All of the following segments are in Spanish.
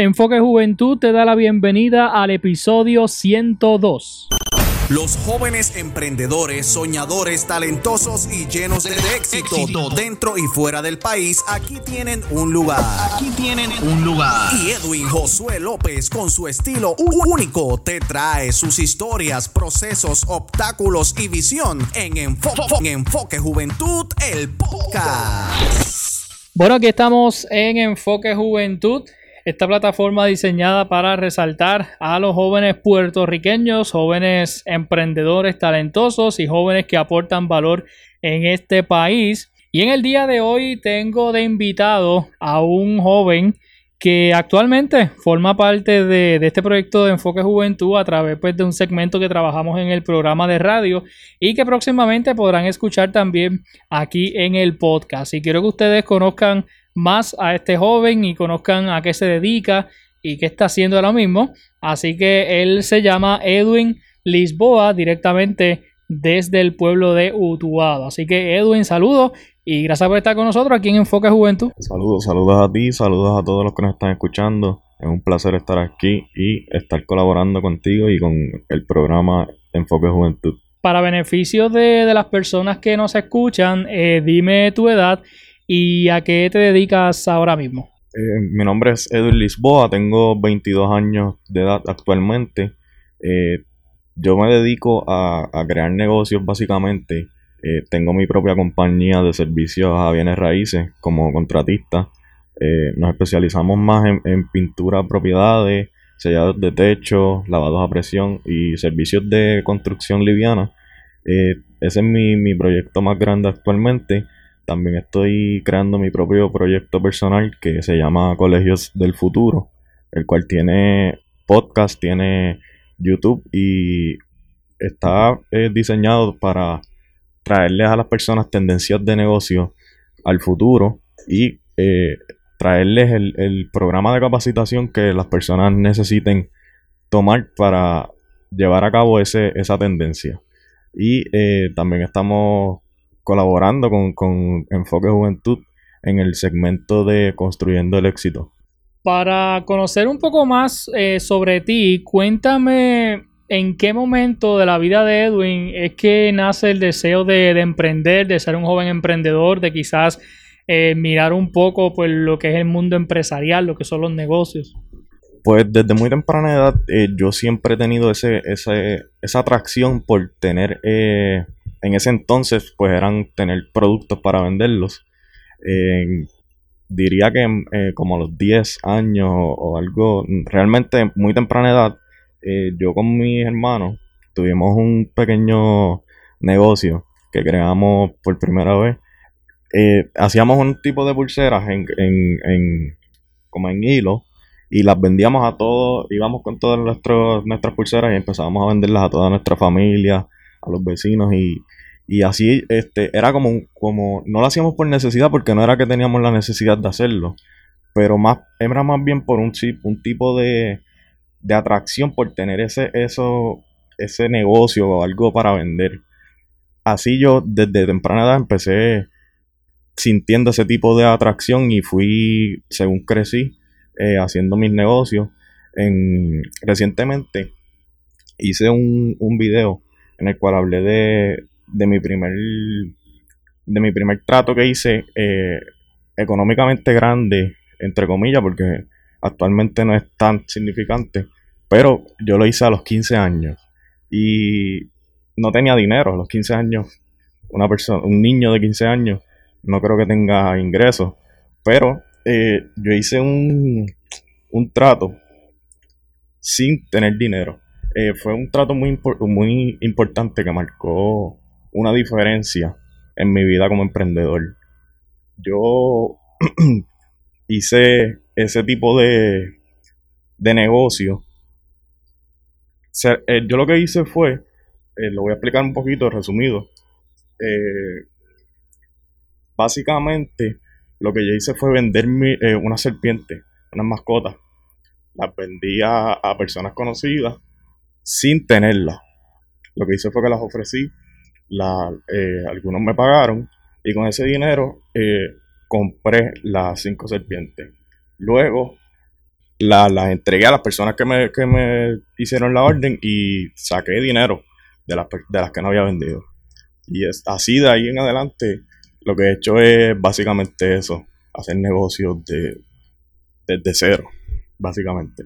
Enfoque Juventud te da la bienvenida al episodio 102. Los jóvenes emprendedores, soñadores, talentosos y llenos de éxito, dentro y fuera del país, aquí tienen un lugar. Aquí tienen un lugar. Y Edwin Josué López, con su estilo único, te trae sus historias, procesos, obstáculos y visión en Enfoque, en Enfoque Juventud, el podcast. Bueno, aquí estamos en Enfoque Juventud esta plataforma diseñada para resaltar a los jóvenes puertorriqueños, jóvenes emprendedores talentosos y jóvenes que aportan valor en este país. Y en el día de hoy tengo de invitado a un joven que actualmente forma parte de, este proyecto de Enfoque Juventud a través pues, de un segmento que trabajamos en el programa de radio y que próximamente podrán escuchar también aquí en el podcast. Y quiero que ustedes conozcan más a este joven y conozcan a qué se dedica y qué está haciendo ahora mismo. Así que él se llama Edwin Lisboa directamente desde el pueblo de Utuado. Así que Edwin, saludos y gracias por estar con nosotros aquí en Enfoque Juventud. Saludos, saludos a ti, saludos a todos los que nos están escuchando. Es un placer estar aquí y estar colaborando contigo y con el programa Enfoque Juventud. Para beneficio de, las personas que nos escuchan, eh, dime tu edad ¿Y a qué te dedicas ahora mismo? Eh, mi nombre es Edwin Lisboa, tengo 22 años de edad actualmente. Eh, yo me dedico a, crear negocios básicamente. Eh, tengo mi propia compañía de servicios a bienes raíces como contratista. nos especializamos más en, pintura propiedades, sellados de techo, lavados a presión y servicios de construcción liviana. ese es mi proyecto más grande actualmente. También estoy creando mi propio proyecto personal que se llama Colegios del Futuro, el cual tiene podcast, tiene YouTube y está eh, diseñado para traerles a las personas tendencias de negocio al futuro y eh, traerles el, programa de capacitación que las personas necesiten tomar para llevar a cabo ese, esa tendencia. Y eh, también estamos colaborando con, Enfoque Juventud en el segmento de Construyendo el Éxito. Para conocer un poco más eh, sobre ti, cuéntame en qué momento de la vida de Edwin es que nace el deseo de, emprender, de ser un joven emprendedor, de quizás eh, mirar un poco pues, lo que es el mundo empresarial, lo que son los negocios. Pues desde muy temprana edad eh, yo siempre he tenido ese, esa atracción por tener en ese entonces pues eran tener productos para venderlos. diría que eh, como a los 10 años o, algo, realmente muy temprana edad, eh, yo con mis hermanos tuvimos un pequeño negocio que creamos por primera vez. Eh, hacíamos un tipo de pulseras en, en, en, como en hilo y las vendíamos a todos, íbamos con todas nuestras pulseras y empezábamos a venderlas a toda nuestra familia, a los vecinos y, y así este, era como, como, no lo hacíamos por necesidad porque no era que teníamos la necesidad de hacerlo, pero más, era más bien por un, un tipo de, de atracción por tener ese, eso, ese negocio o algo para vender. Así yo desde temprana edad empecé sintiendo ese tipo de atracción y fui, según crecí, eh, haciendo mis negocios. En, recientemente hice un, un video en el cual hablé de, de mi primer de mi primer trato que hice eh, económicamente grande entre comillas porque actualmente no es tan significante pero yo lo hice a los 15 años. Y no tenía dinero a los 15 años. Una persona un niño de 15 años no creo que tenga ingresos. Pero eh, yo hice un, un trato sin tener dinero eh, fue un trato muy, muy importante que marcó una diferencia en mi vida como emprendedor. Yo hice ese tipo de, de negocio. Eh, yo lo que hice fue, eh, lo voy a explicar un poquito resumido. Básicamente, lo que yo hice fue vender una serpiente, una mascota. Las vendía a personas conocidas sin tenerlas. Lo que hice fue que las ofrecí la, eh, algunos me pagaron y con ese dinero eh, compré las cinco serpientes. Luego las entregué a las personas que me, que me hicieron la orden y saqué dinero de las, de las que no había vendido. Y así de ahí en adelante, lo que he hecho es básicamente eso, hacer negocios de, desde cero, básicamente.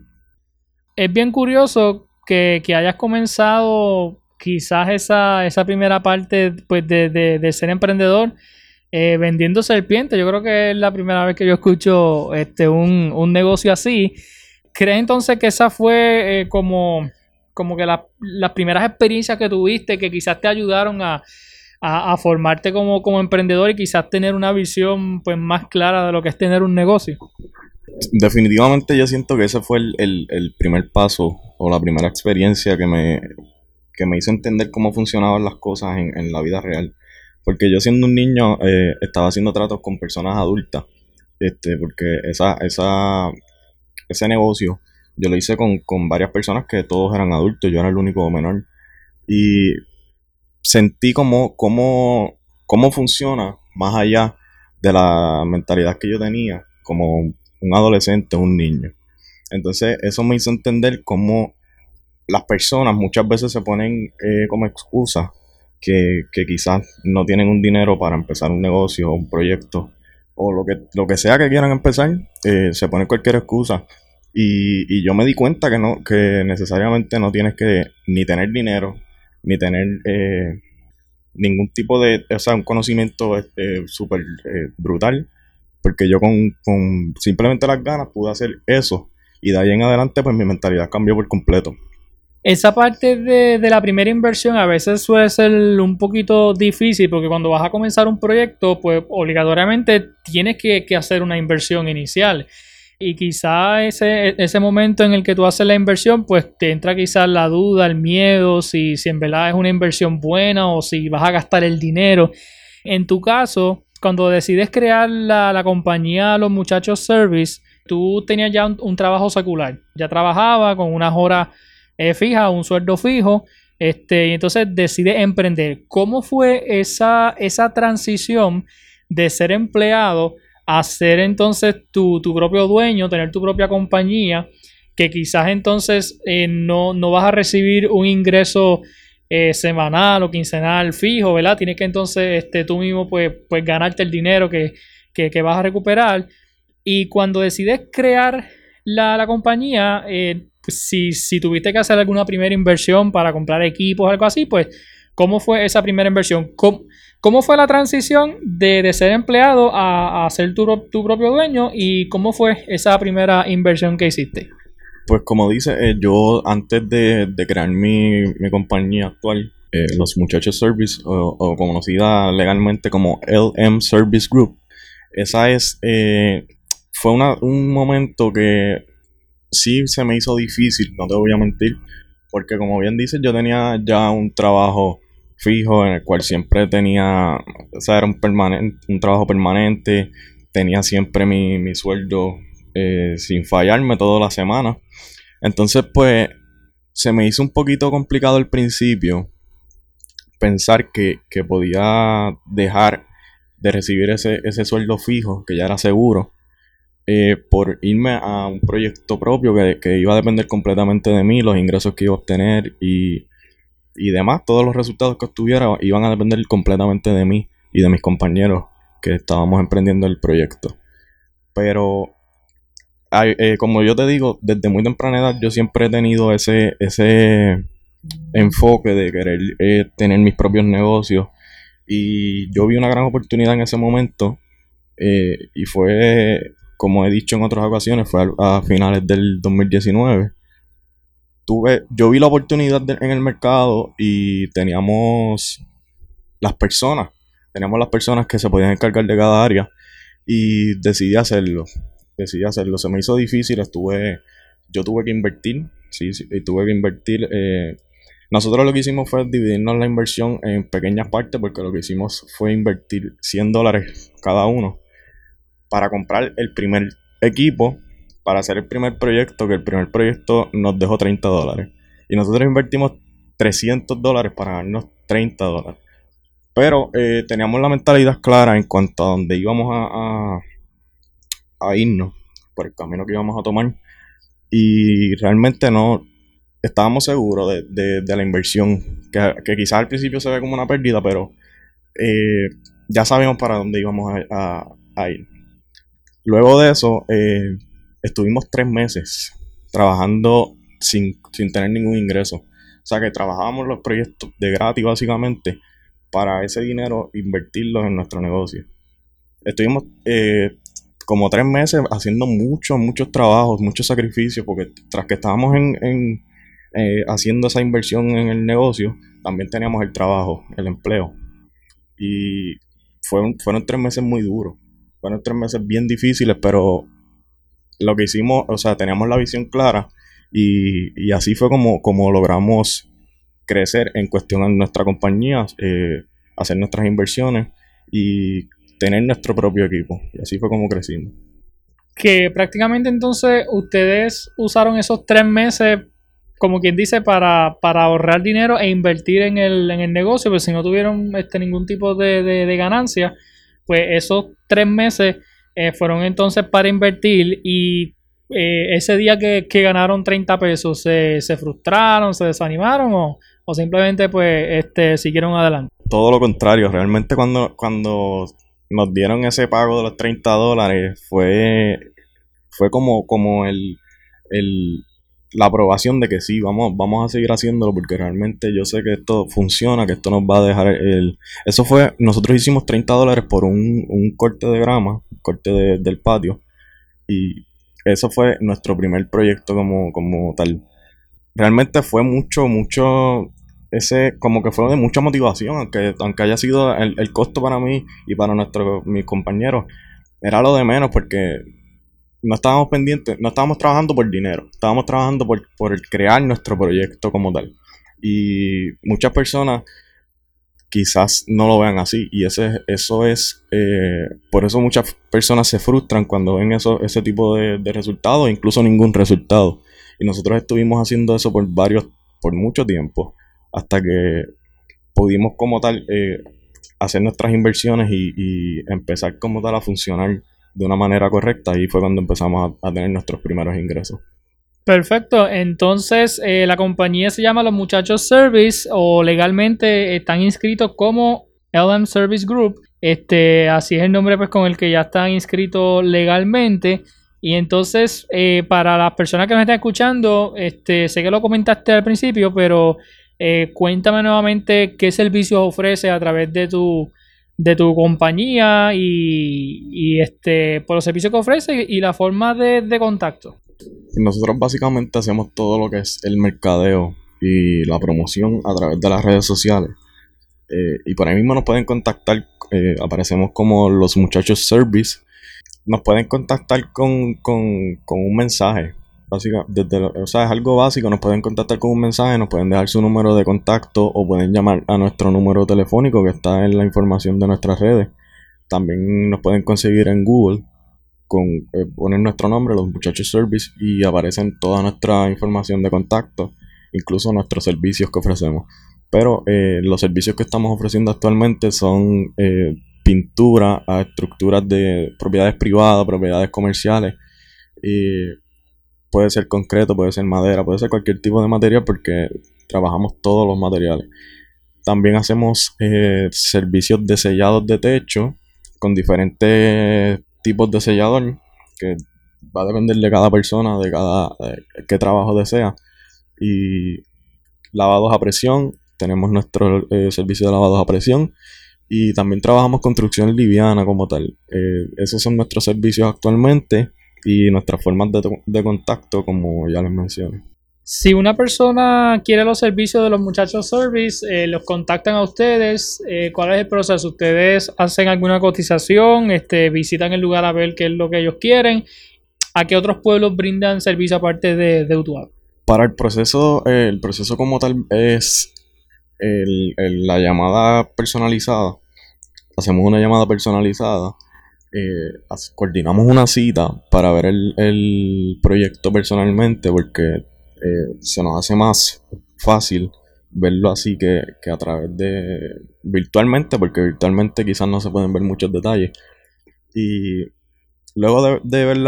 Es bien curioso que, hayas comenzado quizás esa, esa primera parte pues, de, de, ser emprendedor eh, vendiendo serpientes. Yo creo que es la primera vez que yo escucho este, un, un negocio así. ¿Crees entonces que esa fue eh, como, como que las primeras experiencias que tuviste que quizás te ayudaron a, a, formarte como, como, emprendedor y quizás tener una visión pues más clara de lo que es tener un negocio? Definitivamente yo siento que ese fue el, el, primer paso o la primera experiencia que me, que me hizo entender cómo funcionaban las cosas en, en la vida real. Porque yo siendo un niño eh, estaba haciendo tratos con personas adultas. Este, porque esa, esa, ese negocio yo lo hice con, con varias personas que todos eran adultos, yo era el único menor. Y sentí como, como, cómo funciona más allá de la mentalidad que yo tenía como un adolescente, un niño. Entonces eso me hizo entender cómo las personas muchas veces se ponen eh, como excusa que, quizás no tienen un dinero para empezar un negocio o un proyecto o lo que, lo que sea que quieran empezar, eh, se pone cualquier excusa. Y, y, yo me di cuenta que no, que necesariamente no tienes que ni tener dinero, ni tener eh, ningún tipo de, o sea, un conocimiento este, súper eh, brutal, porque yo con, con, simplemente las ganas pude hacer eso y de ahí en adelante pues mi mentalidad cambió por completo. Esa parte de, de, la primera inversión a veces suele ser un poquito difícil porque cuando vas a comenzar un proyecto pues obligatoriamente tienes que, que hacer una inversión inicial y quizá ese, ese momento en el que tú haces la inversión, pues te entra quizás la duda, el miedo, si, si en verdad es una inversión buena o si vas a gastar el dinero. En tu caso, cuando decides crear la, la compañía Los Muchachos Service, tú tenías ya un, trabajo secular, ya trabajaba con unas horas eh, fijas, un sueldo fijo, este, y entonces decides emprender. ¿Cómo fue esa, esa transición de ser empleado hacer entonces tu, propio dueño, tener tu propia compañía, que quizás entonces eh, no, no, vas a recibir un ingreso eh, semanal o quincenal fijo, ¿verdad? Tienes que entonces este, tú mismo pues, pues ganarte el dinero que, vas a recuperar. Y cuando decides crear la, compañía, eh, pues, si, si, tuviste que hacer alguna primera inversión para comprar equipos o algo así, pues, ¿cómo fue esa primera inversión? ¿Cómo, ¿Cómo fue la transición de, ser empleado a, ser tu, propio dueño y cómo fue esa primera inversión que hiciste? Pues como dice, eh, yo antes de, crear mi, compañía actual, eh, Los Muchachos Service, o, conocida legalmente como LM Service Group, esa es, eh, fue un momento que sí se me hizo difícil, no te voy a mentir, porque como bien dices, yo tenía ya un trabajo fijo en el cual siempre tenía, o sea, era un, permanente, un trabajo permanente, tenía siempre mi, sueldo eh, sin fallarme toda la semana. Entonces, pues, se me hizo un poquito complicado al principio pensar que, podía dejar de recibir ese, ese, sueldo fijo, que ya era seguro, eh, por irme a un proyecto propio que, que, iba a depender completamente de mí, los ingresos que iba a obtener y y demás, todos los resultados que obtuviera iban a depender completamente de mí y de mis compañeros que estábamos emprendiendo el proyecto. Pero, eh, como yo te digo, desde muy temprana edad yo siempre he tenido ese, ese enfoque de querer eh, tener mis propios negocios. Y yo vi una gran oportunidad en ese momento. Eh, y fue, como he dicho en otras ocasiones, fue a, finales del 2019 tuve, yo vi la oportunidad en el mercado y teníamos las personas, teníamos las personas que se podían encargar de cada área y decidí hacerlo, decidí hacerlo, se me hizo difícil, estuve, yo tuve que invertir, sí, sí y tuve que invertir, eh, nosotros lo que hicimos fue dividirnos la inversión en pequeñas partes porque lo que hicimos fue invertir 100 dólares cada uno para comprar el primer equipo para hacer el primer proyecto, que el primer proyecto nos dejó 30 dólares. Y nosotros invertimos 300 dólares para ganarnos 30 dólares. Pero eh, teníamos la mentalidad clara en cuanto a dónde íbamos a, irnos, por el camino que íbamos a tomar. y realmente no estábamos seguros de, la inversión, que, quizás al principio se ve como una pérdida, pero eh, ya sabíamos para dónde íbamos a, ir. Luego de eso, eh, estuvimos tres meses trabajando sin, sin tener ningún ingreso. O sea que trabajábamos los proyectos de gratis básicamente para ese dinero invertirlo en nuestro negocio. Estuvimos eh, como tres meses haciendo muchos, muchos trabajos, muchos sacrificios, porque tras que estábamos en, eh, haciendo esa inversión en el negocio, también teníamos el trabajo, el empleo. Y fueron, fueron tres meses muy duros. Fueron tres meses bien difíciles, pero lo que hicimos, o sea, teníamos la visión clara y, así fue como, como logramos crecer en cuestión de nuestra compañía, eh, hacer nuestras inversiones y tener nuestro propio equipo. Y así fue como crecimos. Que prácticamente entonces ustedes usaron esos tres meses, como quien dice, para, para ahorrar dinero e invertir en el, en el negocio, pero si no tuvieron este, ningún tipo de, de, ganancia, pues esos tres meses eh, fueron entonces para invertir y eh, ese día que, ganaron 30 pesos, ¿se, ¿se, frustraron, se desanimaron o, o simplemente pues este, siguieron adelante? Todo lo contrario, realmente cuando, cuando nos dieron ese pago de los 30 dólares fue, fue como, como el, la aprobación de que sí, vamos, vamos a seguir haciéndolo porque realmente yo sé que esto funciona, que esto nos va a dejar el... Eso fue, nosotros hicimos 30 dólares por un, un corte de grama, corte del patio y eso fue nuestro primer proyecto como, como tal. Realmente fue mucho, mucho ese como que fue de mucha motivación, aunque, aunque haya sido el, costo para mí y para nuestros mis compañeros, era lo de menos porque no estábamos pendientes, no estábamos trabajando por dinero, estábamos trabajando por, por crear nuestro proyecto como tal. Y muchas personas quizás no lo vean así y ese, eso es, eh, por eso muchas personas se frustran cuando ven eso, ese tipo de, de resultados, incluso ningún resultado. Y nosotros estuvimos haciendo eso por varios, por mucho tiempo hasta que pudimos como tal eh, hacer nuestras inversiones y, empezar como tal a funcionar de una manera correcta y fue cuando empezamos a, tener nuestros primeros ingresos. Perfecto, entonces eh, la compañía se llama Los Muchachos Service o legalmente están inscritos como LM Service Group. Este, así es el nombre pues, con el que ya están inscritos legalmente. Y entonces, eh, para las personas que me están escuchando, este, sé que lo comentaste al principio, pero eh, cuéntame nuevamente qué servicios ofrece a través de tu, de tu compañía y, este, por los servicios que ofrece y la forma de, contacto. Nosotros básicamente hacemos todo lo que es el mercadeo y la promoción a través de las redes sociales. Eh, y por ahí mismo nos pueden contactar, eh, aparecemos como los muchachos service. Nos pueden contactar con, con, con un mensaje desde o sea, es algo básico, nos pueden contactar con un mensaje, nos pueden dejar su número de contacto o pueden llamar a nuestro número telefónico que está en la información de nuestras redes. También nos pueden conseguir en Google con eh, poner nuestro nombre, los muchachos service, y aparecen toda nuestra información de contacto, incluso nuestros servicios que ofrecemos. Pero eh, los servicios que estamos ofreciendo actualmente son eh, pintura a estructuras de propiedades privadas, propiedades comerciales. Y puede ser concreto, puede ser madera, puede ser cualquier tipo de material porque trabajamos todos los materiales. También hacemos eh, servicios de sellados de techo con diferentes tipos de sellador que va a depender de cada persona, de cada qué trabajo desea. Y lavados a presión, tenemos nuestro eh, servicio de lavados a presión y también trabajamos construcción liviana como tal. Eh, esos son nuestros servicios actualmente y nuestras formas de, contacto, como ya les mencioné. Si una persona quiere los servicios de los muchachos service, eh, los contactan a ustedes, eh, ¿cuál es el proceso? ¿Ustedes hacen alguna cotización? Este, ¿Visitan el lugar a ver qué es lo que ellos quieren? ¿A qué otros pueblos brindan servicio aparte de, de Utuado? Para el proceso, eh, el proceso como tal es la llamada personalizada. Hacemos una llamada personalizada eh, coordinamos una cita para ver el, proyecto personalmente porque eh, se nos hace más fácil verlo así que, a través de virtualmente porque virtualmente quizás no se pueden ver muchos detalles. Y Luego de, ver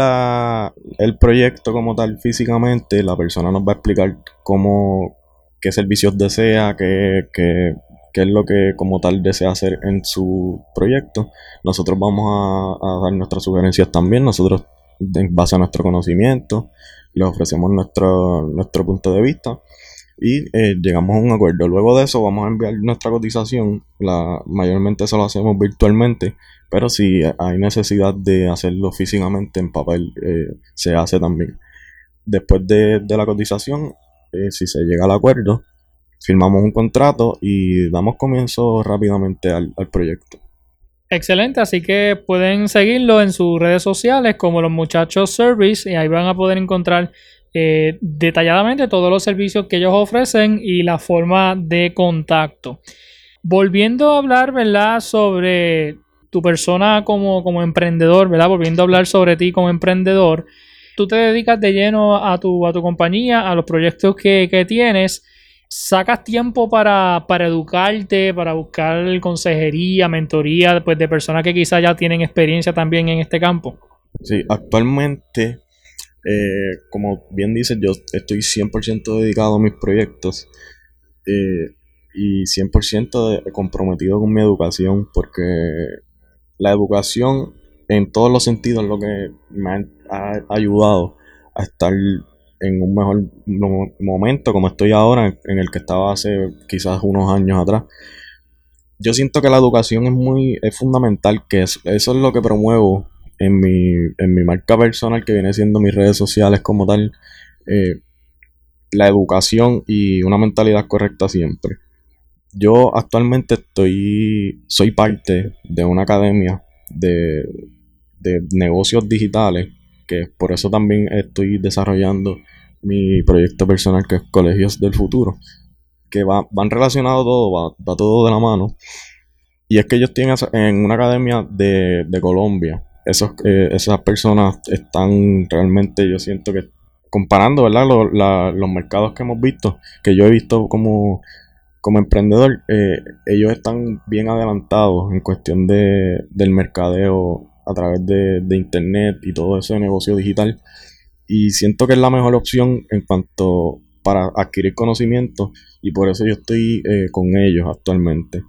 el proyecto como tal físicamente, la persona nos va a explicar cómo, qué servicios desea, qué, qué, qué es lo que como tal desea hacer en su proyecto. Nosotros vamos a, dar nuestras sugerencias también. Nosotros, en base a nuestro conocimiento, le ofrecemos nuestro, nuestro punto de vista y eh, llegamos a un acuerdo. Luego de eso vamos a enviar nuestra cotización. La, mayormente eso lo hacemos virtualmente, pero si hay necesidad de hacerlo físicamente en papel, eh, se hace también. Después de, la cotización, eh, si se llega al acuerdo, firmamos un contrato y damos comienzo rápidamente al, proyecto. Excelente, así que pueden seguirlo en sus redes sociales como los muchachos service y ahí van a poder encontrar eh, detalladamente todos los servicios que ellos ofrecen y la forma de contacto. Volviendo a hablar, ¿verdad? Sobre tu persona como, como emprendedor, ¿verdad? Volviendo a hablar sobre ti como emprendedor, tú te dedicas de lleno a tu, a tu compañía, a los proyectos que, tienes. ¿Sacas tiempo para, para, educarte, para buscar consejería, mentoría pues, de personas que quizás ya tienen experiencia también en este campo? Sí, actualmente eh, como bien dices, yo estoy 100% dedicado a mis proyectos eh, y 100% comprometido con mi educación porque la educación en todos los sentidos es lo que me ha, ayudado a estar en un mejor momento como estoy ahora, en el que estaba hace quizás unos años atrás. Yo siento que la educación es muy es fundamental, que eso es lo que promuevo en mi, en mi marca personal, que viene siendo mis redes sociales como tal, eh, la educación y una mentalidad correcta siempre. Yo actualmente estoy, soy parte de una academia de, de negocios digitales, que por eso también estoy desarrollando mi proyecto personal que es Colegios del Futuro, que va, van relacionados todo, va, va, todo de la mano. Y es que yo estoy en, una academia de, de Colombia, esos, eh, esas personas están realmente, yo siento que comparando, ¿verdad? Los, mercados que hemos visto, que yo he visto como, como emprendedor, eh, ellos están bien adelantados en cuestión de, del mercadeo a través de, internet y todo ese negocio digital. Y siento que es la mejor opción en cuanto para adquirir conocimiento y por eso yo estoy eh, con ellos actualmente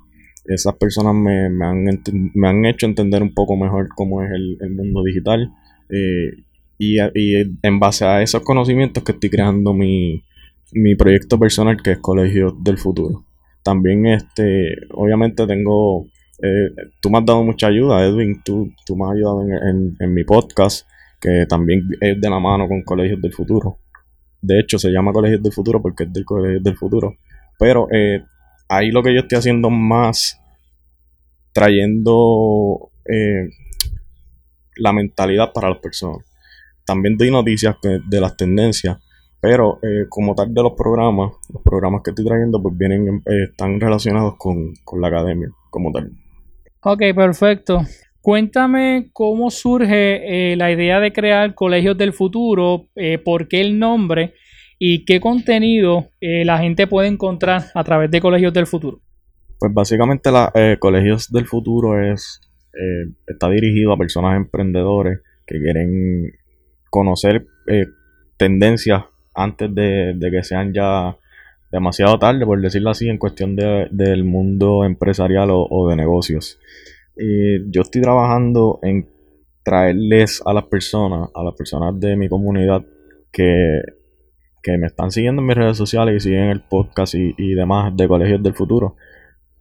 esas personas me, han, hecho entender un poco mejor cómo es el, mundo digital. Eh, y, en base a esos conocimientos que estoy creando mi, proyecto personal que es Colegio del Futuro. También, este, obviamente tengo, eh, tú me has dado mucha ayuda, Edwin, tú, tú me has ayudado en, mi podcast, que también es de la mano con Colegios del Futuro. De hecho, se llama Colegios del Futuro porque es del Colegio del Futuro. Pero eh, ahí lo que yo estoy haciendo más trayendo eh, la mentalidad para las personas. También doy noticias de las tendencias, pero eh, como tal de los programas, los programas que estoy trayendo pues vienen, están relacionados con, la academia como tal. Ok, perfecto. Cuéntame cómo surge la idea de crear Colegios del Futuro, por qué el nombre y qué contenido la gente puede encontrar a través de Colegios del Futuro. Pues básicamente la eh, Colegios del Futuro es eh, está dirigido a personas emprendedores que quieren conocer eh, tendencias antes de, que sean ya demasiado tarde, por decirlo así, en cuestión del mundo empresarial o, de negocios. Yo estoy trabajando en traerles a las personas, a las personas de mi comunidad que, me están siguiendo en mis redes sociales y siguen el podcast y, y demás de Colegios del Futuro,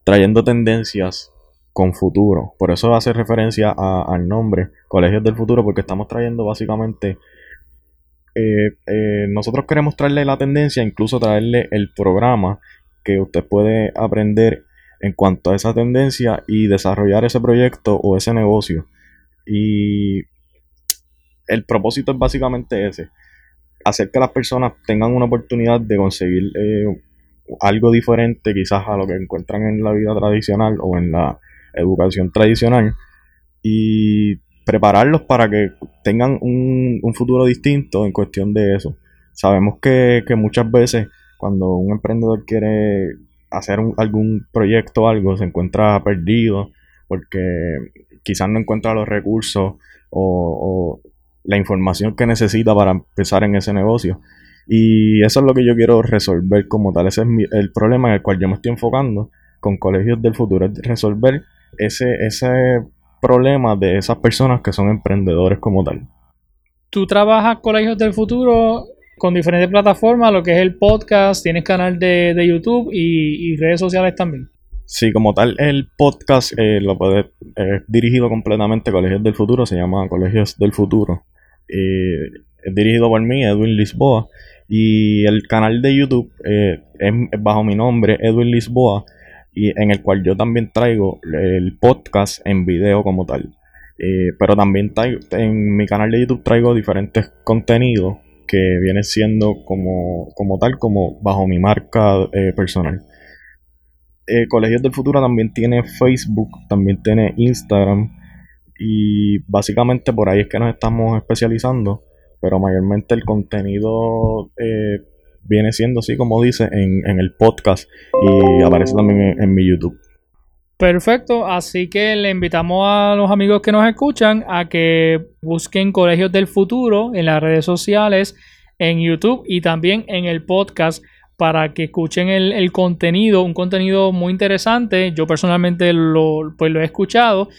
trayendo tendencias con futuro. Por eso hace referencia al nombre Colegios del Futuro, porque estamos trayendo básicamente... Eh, eh, nosotros queremos traerle la tendencia, incluso traerle el programa que usted puede aprender en cuanto a esa tendencia y desarrollar ese proyecto o ese negocio. Y el propósito es básicamente ese, hacer que las personas tengan una oportunidad de conseguir eh, algo diferente quizás a lo que encuentran en la vida tradicional o en la educación tradicional y prepararlos para que tengan un, futuro distinto en cuestión de eso. Sabemos que, muchas veces cuando un emprendedor quiere hacer algún proyecto algo se encuentra perdido porque quizás no encuentra los recursos o, la información que necesita para empezar en ese negocio. Y eso es lo que yo quiero resolver como tal. Ese es el problema en el cual yo me estoy enfocando con colegios del futuro, es resolver ese, ese problema de esas personas que son emprendedores como tal. Tú trabajas colegios del futuro con diferentes plataformas, lo que es el podcast, tienes canal de, YouTube y, redes sociales también. Sí, como tal, el podcast eh, lo puede, es dirigido completamente a Colegios del Futuro, se llama Colegios del Futuro. es dirigido por mí, Edwin Lisboa, y el canal de YouTube eh, es bajo mi nombre, Edwin Lisboa, y en el cual yo también traigo el podcast en video como tal. Eh, pero también en mi canal de YouTube traigo diferentes contenidos que vienen siendo como, como tal, como bajo mi marca eh, personal. Eh, Colegios del Futuro también tiene Facebook, también tiene Instagram y básicamente por ahí es que nos estamos especializando, pero mayormente el contenido eh, viene siendo así como dice en, el podcast y aparece también en, mi YouTube. Perfecto, así que le invitamos a los amigos que nos escuchan a que busquen Colegios del Futuro en las redes sociales, en YouTube y también en el podcast para que escuchen el, contenido, un contenido muy interesante. Yo personalmente lo, pues lo he escuchado.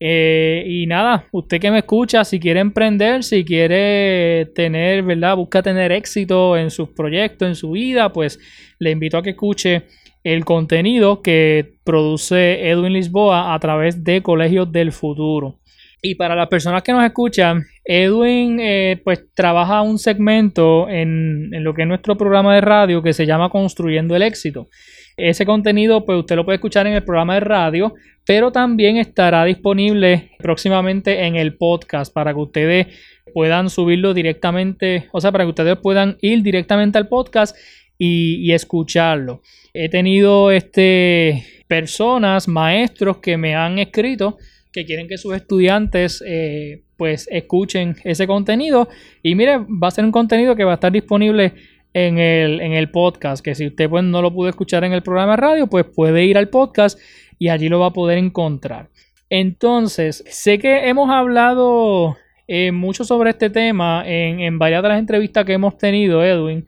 Eh, y nada, usted que me escucha, si quiere emprender, si quiere tener, ¿verdad? Busca tener éxito en sus proyectos, en su vida, pues le invito a que escuche el contenido que produce Edwin Lisboa a través de Colegios del Futuro. Y para las personas que nos escuchan, Edwin eh, pues trabaja un segmento en, en, lo que es nuestro programa de radio que se llama Construyendo el Éxito. Ese contenido pues usted lo puede escuchar en el programa de radio, pero también estará disponible próximamente en el podcast para que ustedes puedan subirlo directamente, o sea, para que ustedes puedan ir directamente al podcast y, escucharlo. He tenido este, personas, maestros que me han escrito que quieren que sus estudiantes eh, pues escuchen ese contenido y mire, va a ser un contenido que va a estar disponible en el, en el podcast, que si usted pues, no lo pudo escuchar en el programa de radio, pues puede ir al podcast y allí lo va a poder encontrar. Entonces, sé que hemos hablado eh, mucho sobre este tema en, varias de las entrevistas que hemos tenido, Edwin,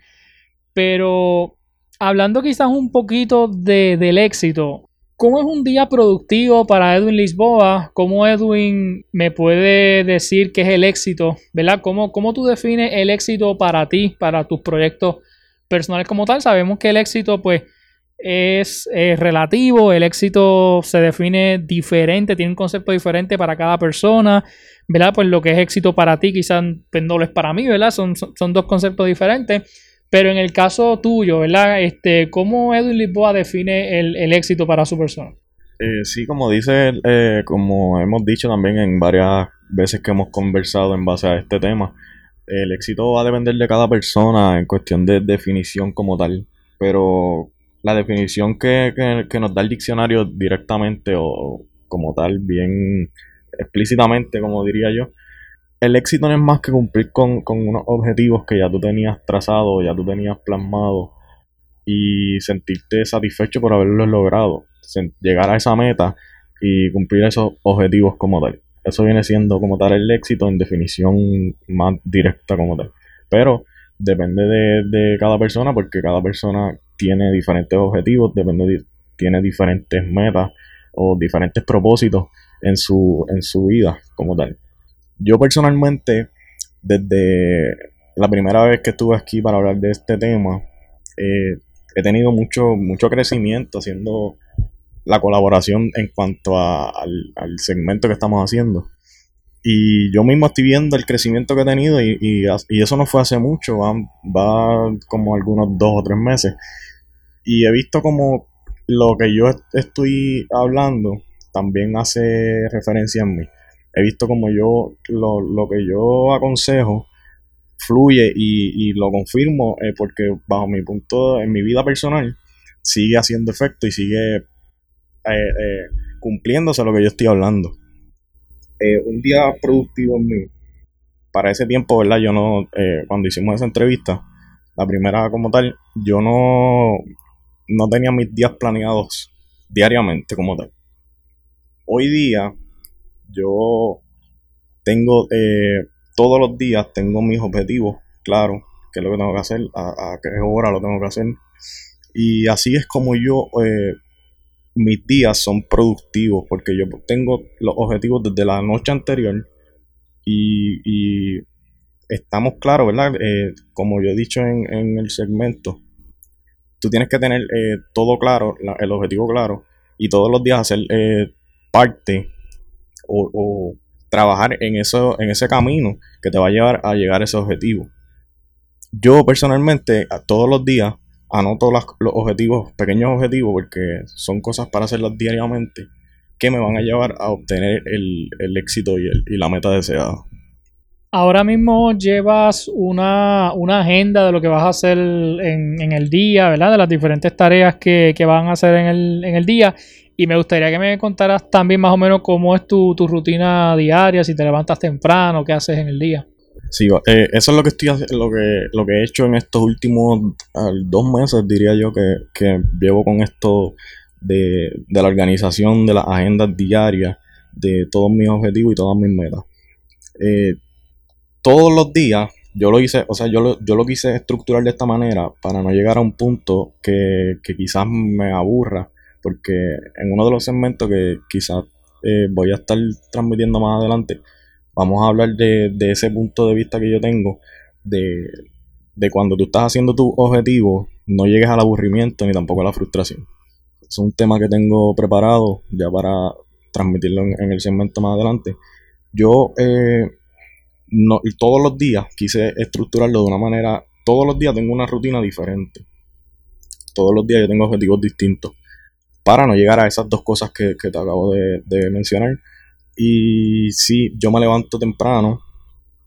pero hablando quizás un poquito del éxito, ¿Cómo es un día productivo para Edwin Lisboa? ¿Cómo Edwin me puede decir qué es el éxito? ¿Verdad? ¿Cómo, ¿Cómo tú defines el éxito para ti, para tus proyectos personales como tal? Sabemos que el éxito, pues, es, relativo, el éxito se define diferente, tiene un concepto diferente para cada persona, ¿verdad? Pues lo que es éxito para ti quizás pues, no lo es para mí, ¿verdad? Son, son, dos conceptos diferentes. Pero en el caso tuyo, ¿verdad? Este, ¿Cómo Edwin Lisboa define el, éxito para su persona? Eh, sí, como dice, eh, como hemos dicho también en varias veces que hemos conversado en base a este tema, el éxito va a depender de cada persona en cuestión de definición como tal. Pero la definición que, nos da el diccionario directamente o como tal, bien explícitamente, como diría yo, el éxito no es más que cumplir con, unos objetivos que ya tú tenías trazado, ya tú tenías plasmado y sentirte satisfecho por haberlos logrado. Llegar a esa meta y cumplir esos objetivos como tal. Eso viene siendo como tal el éxito en definición más directa como tal. Pero depende de, de cada persona porque cada persona tiene diferentes objetivos, depende tiene diferentes metas o diferentes propósitos en su, en su vida como tal. Yo personalmente, desde la primera vez que estuve aquí para hablar de este tema, eh, he tenido mucho, mucho crecimiento haciendo la colaboración en cuanto al, segmento que estamos haciendo. Y yo mismo estoy viendo el crecimiento que he tenido y, y, eso no fue hace mucho, va, como algunos dos o tres meses. Y he visto como lo que yo estoy hablando también hace referencia a mí. He visto como yo, lo, lo que yo aconsejo fluye y, y lo confirmo eh, porque bajo mi punto, en mi vida personal, sigue haciendo efecto y sigue eh, eh, cumpliéndose lo que yo estoy hablando. un día productivo en mí, para ese tiempo, ¿verdad? Yo no, cuando hicimos esa entrevista, la primera como tal, yo no, no tenía mis días planeados diariamente como tal. Hoy día, yo tengo eh, todos los días, tengo mis objetivos, claro, qué es lo que tengo que hacer, a, qué hora lo tengo que hacer. Y así es como yo, eh, mis días son productivos, porque yo tengo los objetivos desde la noche anterior y, estamos claros, ¿verdad? Eh, como yo he dicho en, el segmento, tú tienes que tener eh, todo claro, el objetivo claro, y todos los días hacer parte o, trabajar en, eso, en ese camino que te va a llevar a llegar a ese objetivo. Yo personalmente todos los días anoto los objetivos, pequeños objetivos, porque son cosas para hacerlas diariamente, que me van a llevar a obtener el, éxito y, la meta deseada. Ahora mismo llevas una, agenda de lo que vas a hacer en, el día, ¿verdad? De las diferentes tareas que, van a hacer en el, en el día. Y me gustaría que me contaras también más o menos cómo es tu, tu rutina diaria, si te levantas temprano, qué haces en el día. Sí, eh, eso es lo que estoy lo que, lo que he hecho en estos últimos dos meses, diría yo, que, llevo con esto de, la organización de las agendas diarias, de todos mis objetivos y todas mis metas. Eh, todos los días yo lo hice, o sea, yo lo, yo lo quise estructurar de esta manera para no llegar a un punto que, que quizás me aburra porque en uno de los segmentos que quizás eh, voy a estar transmitiendo más adelante, vamos a hablar de, ese punto de vista que yo tengo, de, cuando tú estás haciendo tu objetivo, no llegues al aburrimiento ni tampoco a la frustración. Es un tema que tengo preparado ya para transmitirlo en, el segmento más adelante. Yo eh, no, todos los días quise estructurarlo de una manera, todos los días tengo una rutina diferente. Todos los días yo tengo objetivos distintos para no llegar a esas dos cosas que, te acabo de, mencionar. Y sí, yo me levanto temprano.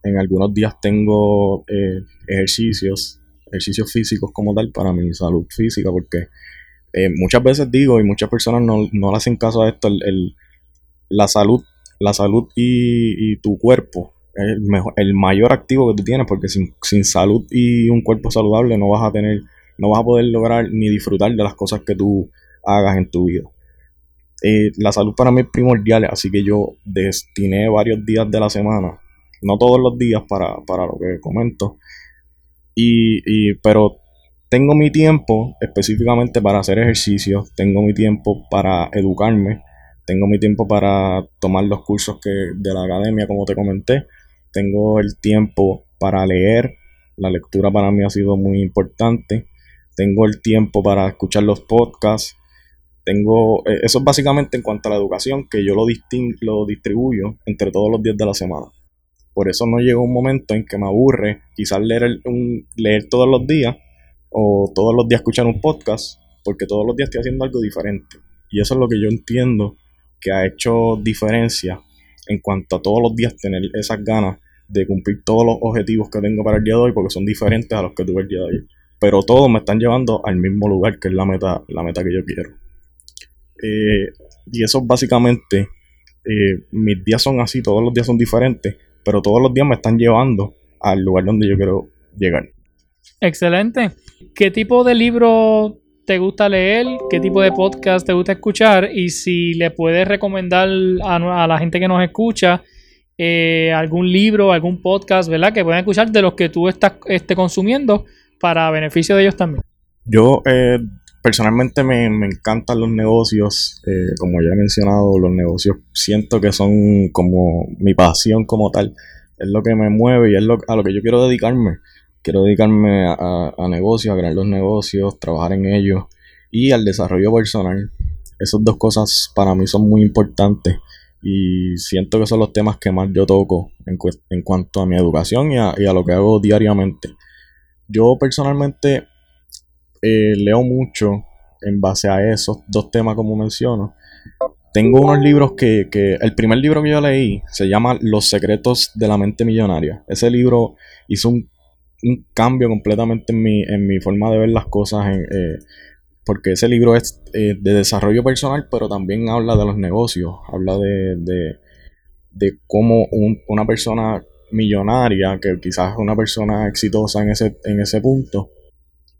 En algunos días tengo eh, ejercicios, ejercicios físicos como tal para mi salud física, porque eh, muchas veces digo y muchas personas no, le hacen caso a esto, el, la salud, la salud y, tu cuerpo es el, mejor, el mayor activo que tú tienes, porque sin, sin salud y un cuerpo saludable no vas a tener, no vas a poder lograr ni disfrutar de las cosas que tú hagas en tu vida. La salud para mí es primordial, así que yo destiné varios días de la semana, no todos los días para, lo que comento, y, pero tengo mi tiempo específicamente para hacer ejercicio, tengo mi tiempo para educarme, tengo mi tiempo para tomar los cursos que, de la academia, como te comenté, tengo el tiempo para leer, la lectura para mí ha sido muy importante, tengo el tiempo para escuchar los podcasts, tengo, eh, eso es básicamente en cuanto a la educación, que yo lo, lo distribuyo entre todos los días de la semana. Por eso no llega un momento en que me aburre quizás leer, leer todos los días o todos los días escuchar un podcast, porque todos los días estoy haciendo algo diferente. Y eso es lo que yo entiendo que ha hecho diferencia en cuanto a todos los días tener esas ganas de cumplir todos los objetivos que tengo para el día de hoy, porque son diferentes a los que tuve el día de hoy. Pero todos me están llevando al mismo lugar, que es la meta, la meta que yo quiero. Eh, y eso básicamente, eh, mis días son así, todos los días son diferentes, pero todos los días me están llevando al lugar donde yo quiero llegar. Excelente. ¿Qué tipo de libro te gusta leer? ¿Qué tipo de podcast te gusta escuchar? Y si le puedes recomendar a, la gente que nos escucha eh, algún libro, algún podcast, ¿verdad? Que puedan escuchar de los que tú estás este, consumiendo para beneficio de ellos también. Yo eh, personalmente me, encantan los negocios, eh, como ya he mencionado, los negocios siento que son como mi pasión como tal, es lo que me mueve y es lo, a lo que yo quiero dedicarme. Quiero dedicarme a, a negocios, a crear los negocios, trabajar en ellos y al desarrollo personal. Esas dos cosas para mí son muy importantes y siento que son los temas que más yo toco en, en cuanto a mi educación y a, y a lo que hago diariamente. Yo personalmente eh, leo mucho en base a esos dos temas como menciono. Tengo unos libros que, el primer libro que yo leí se llama Los secretos de la mente millonaria. Ese libro hizo un, cambio completamente en mi, en mi forma de ver las cosas, eh, porque ese libro es eh, de desarrollo personal, pero también habla de los negocios, habla de, de, cómo una persona millonaria, que quizás es una persona exitosa en ese, en ese punto,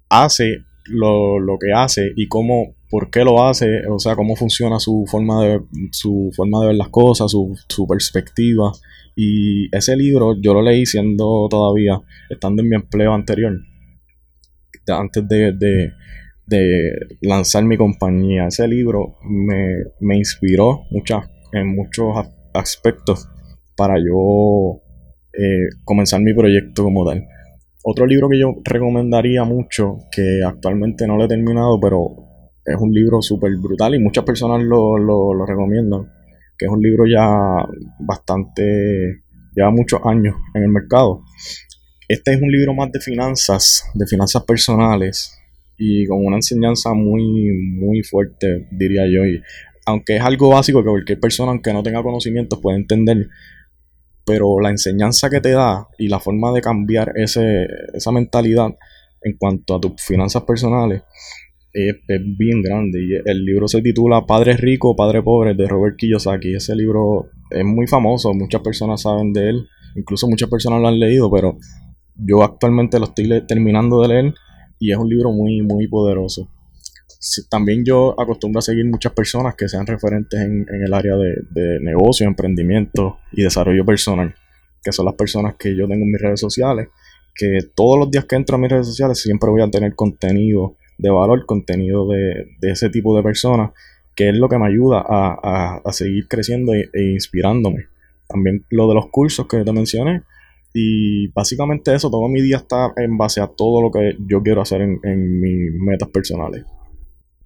hace lo, que hace y cómo por qué lo hace, o sea, cómo funciona su forma de, su forma de ver las cosas, su, su perspectiva. Y ese libro yo lo leí siendo todavía, estando en mi empleo anterior, antes de, de, de lanzar mi compañía. Ese libro me, me inspiró muchas, en muchos aspectos para yo eh, comenzar mi proyecto como tal. Otro libro que yo recomendaría mucho, que actualmente no lo he terminado, pero es un libro súper brutal y muchas personas lo, lo, recomiendan, que es un libro ya bastante, lleva muchos años en el mercado. Este es un libro más de finanzas, de finanzas personales y con una enseñanza muy, muy fuerte, diría yo. Y aunque es algo básico que cualquier persona, aunque no tenga conocimientos, puede entender, pero la enseñanza que te da y la forma de cambiar ese, esa mentalidad en cuanto a tus finanzas personales es, bien grande. Y el libro se titula Padre Rico, Padre Pobre de Robert Kiyosaki. Ese libro es muy famoso, muchas personas saben de él, incluso muchas personas lo han leído, pero yo actualmente lo estoy terminando de leer y es un libro muy, muy poderoso. También yo acostumbro a seguir muchas personas que sean referentes en, el área de, negocio, emprendimiento y desarrollo personal, que son las personas que yo tengo en mis redes sociales, que todos los días que entro a mis redes sociales siempre voy a tener contenido de valor, contenido de, ese tipo de personas, que es lo que me ayuda a, seguir creciendo e, e, inspirándome. También lo de los cursos que te mencioné. Y básicamente eso, todo mi día está en base a todo lo que yo quiero hacer en, mis metas personales.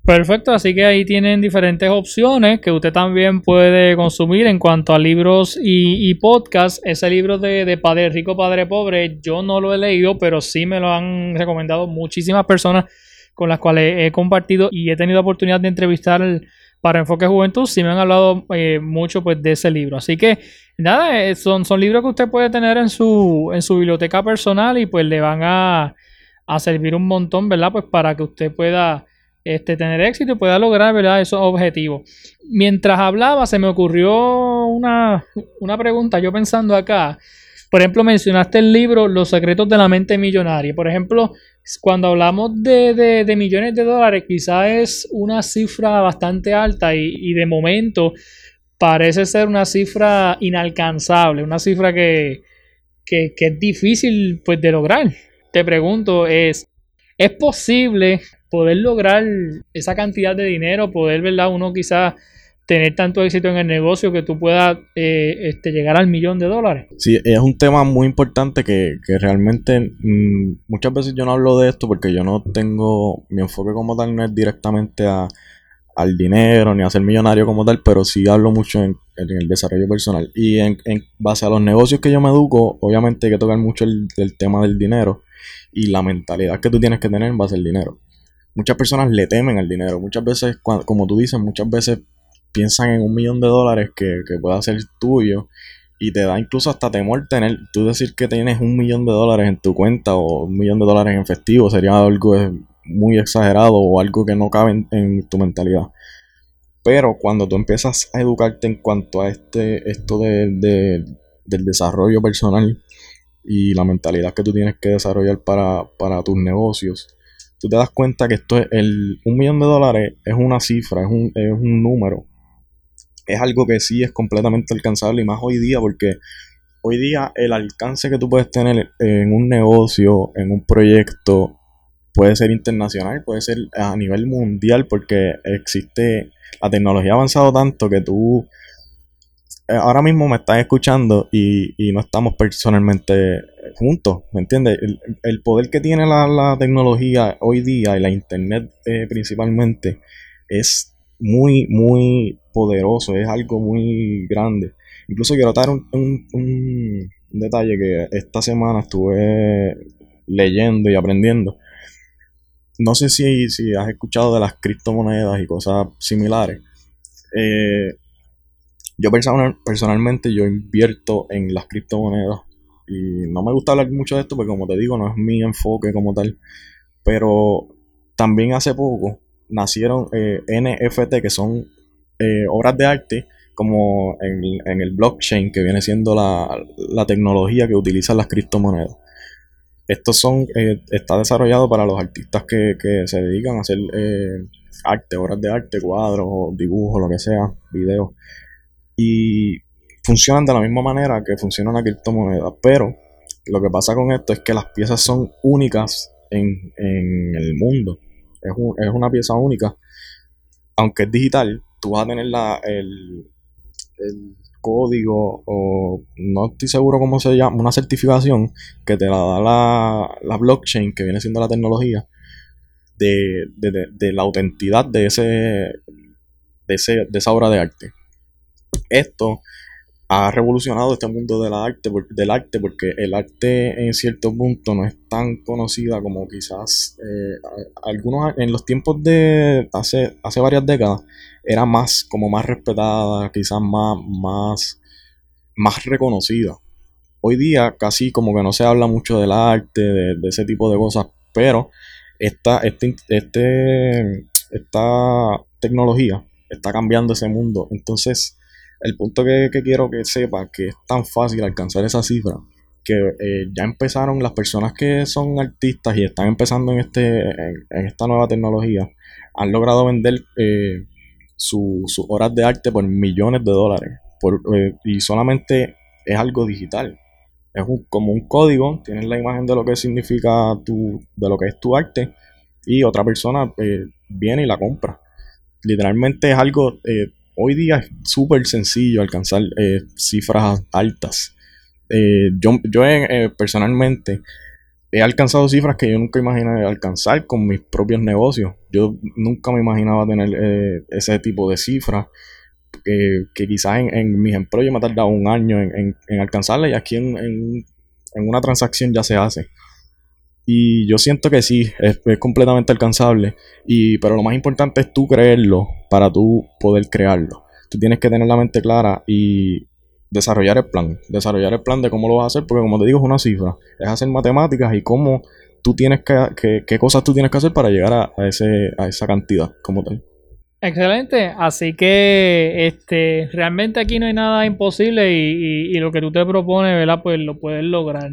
Perfecto, así que ahí tienen diferentes opciones que usted también puede consumir en cuanto a libros y, podcasts. Ese libro de, Padre Rico, Padre Pobre, yo no lo he leído, pero sí me lo han recomendado muchísimas personas con las cuales he compartido y he tenido oportunidad de entrevistar para Enfoque Juventud, sí me han hablado eh, mucho pues, de ese libro. Así que nada, eh, son, son libros que usted puede tener en su, en su biblioteca personal y pues le van a, servir un montón, ¿verdad? Pues para que usted pueda este, tener éxito y pueda lograr. Esos objetivos. Mientras hablaba, se me ocurrió una, una pregunta, yo pensando acá. Por ejemplo, mencionaste el libro Los secretos de la mente millonaria. Por ejemplo, cuando hablamos de, millones de dólares, quizás es una cifra bastante alta y, de momento parece ser una cifra inalcanzable, una cifra que, es difícil pues, de lograr. Te pregunto, ¿es, ¿es posible poder lograr esa cantidad de dinero, poder, ¿verdad? Uno quizás tener tanto éxito en el negocio que tú puedas eh, este, llegar al millón de dólares. Sí, es un tema muy importante que, realmente mm, muchas veces yo no hablo de esto porque yo no tengo, mi enfoque como tal no es directamente a, al dinero ni a ser millonario como tal, pero sí hablo mucho en, el desarrollo personal. Y en, base a los negocios que yo me educo, obviamente hay que tocar mucho el, el tema del dinero y la mentalidad que tú tienes que tener en base al dinero. Muchas personas le temen al dinero. Muchas veces, como tú dices, muchas veces piensan en un millón de dólares que, que pueda ser tuyo y te da incluso hasta temor tener, tú decir que tienes un millón de dólares en tu cuenta o un millón de dólares en efectivo sería algo muy exagerado o algo que no cabe en, tu mentalidad. Pero cuando tú empiezas a educarte en cuanto a este, esto de, del desarrollo personal y la mentalidad que tú tienes que desarrollar para, para tus negocios, tú te das cuenta que esto es el, un millón de dólares es una cifra, es un, es un número. Es algo que sí es completamente alcanzable y más hoy día porque hoy día el alcance que tú puedes tener en un negocio, en un proyecto, puede ser internacional, puede ser a nivel mundial porque existe, la tecnología ha avanzado tanto que tú ahora mismo me estás escuchando y, no estamos personalmente juntos, ¿me entiendes? El, poder que tiene la, tecnología hoy día y la internet eh, principalmente es muy, muy poderoso, es algo muy grande. Incluso quiero dar un, un, detalle que esta semana estuve leyendo y aprendiendo. No sé si, si has escuchado de las criptomonedas y cosas similares. Eh, yo personal, personalmente yo invierto en las criptomonedas y no me gusta hablar mucho de esto porque como te digo no es mi enfoque como tal. Pero también hace poco nacieron eh, NFT, que son eh, obras de arte, como en, el blockchain, que viene siendo la, tecnología que utilizan las criptomonedas. estos son, eh, está desarrollado para los artistas que, se dedican a hacer eh, arte, obras de arte, cuadros, dibujos, lo que sea, videos. Y funcionan de la misma manera que funcionan la criptomoneda. Pero lo que pasa con esto es que las piezas son únicas en, el mundo. Es, es, una pieza única. Aunque es digital, tú vas a tener la, el, el código o no estoy seguro cómo se llama, una certificación que te la da la, blockchain, que viene siendo la tecnología, de, la autenticidad de, ese, de, ese, de esa obra de arte. Esto ha revolucionado este mundo del arte, del arte porque el arte en cierto punto no es tan conocida como quizás eh, algunos en los tiempos de hace, hace varias décadas era más como más respetada, quizás más, más, más reconocida. Hoy día casi como que no se habla mucho del arte, de, ese tipo de cosas, pero esta, este, este, esta tecnología está cambiando ese mundo. Entonces, el punto que, quiero que sepa que es tan fácil alcanzar esa cifra que eh, ya empezaron las personas que son artistas y están empezando en este en, esta nueva tecnología han logrado vender eh, sus horas de arte por millones de dólares. Eh, y solamente es algo digital. Es como un código tienes la imagen de lo que significa tu de lo que es tu arte y otra persona viene y la compra. Literalmente es algo hoy día es súper sencillo alcanzar eh, cifras altas. Eh, yo yo eh, personalmente he alcanzado cifras que yo nunca imaginé alcanzar con mis propios negocios. Yo nunca me imaginaba tener ese tipo de cifras. que quizás en, mis empleos me ha tardado un año en, alcanzarla y aquí en, en, una transacción ya se hace. Y yo siento que sí, es, completamente alcanzable. Y, pero lo más importante es tú creerlo para tú poder crearlo. Tú tienes que tener la mente clara y desarrollar el plan. Desarrollar el plan de cómo lo vas a hacer, porque como te digo, es una cifra. Es hacer matemáticas y cómo tú tienes que, qué cosas tú tienes que hacer para llegar a, ese, a esa cantidad como tal. Excelente, así que este realmente aquí no hay nada imposible y, y lo que tú te propones, ¿verdad? Pues lo puedes lograr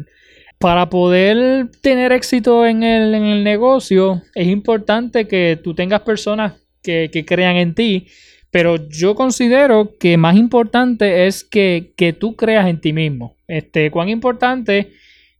para poder tener éxito en el, negocio, es importante que tú tengas personas que, crean en ti. Pero yo considero que más importante es que, tú creas en ti mismo. Este, cuán importante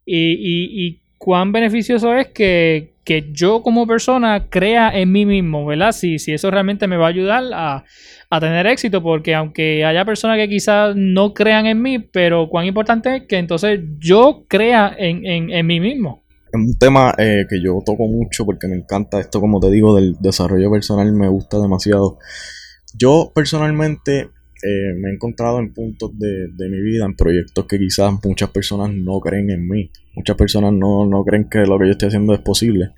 y, cuán beneficioso es que, yo como persona crea en mí mismo, ¿verdad? Si, si eso realmente me va a ayudar a, a tener éxito, porque aunque haya personas que quizás no crean en mí, pero cuán importante es que entonces yo crea en, mí mismo. Es un tema eh, que yo toco mucho porque me encanta esto, como te digo, del desarrollo personal, me gusta demasiado. Yo personalmente eh, me he encontrado en puntos de, mi vida, en proyectos que quizás muchas personas no creen en mí. Muchas personas no, creen que lo que yo estoy haciendo es posible.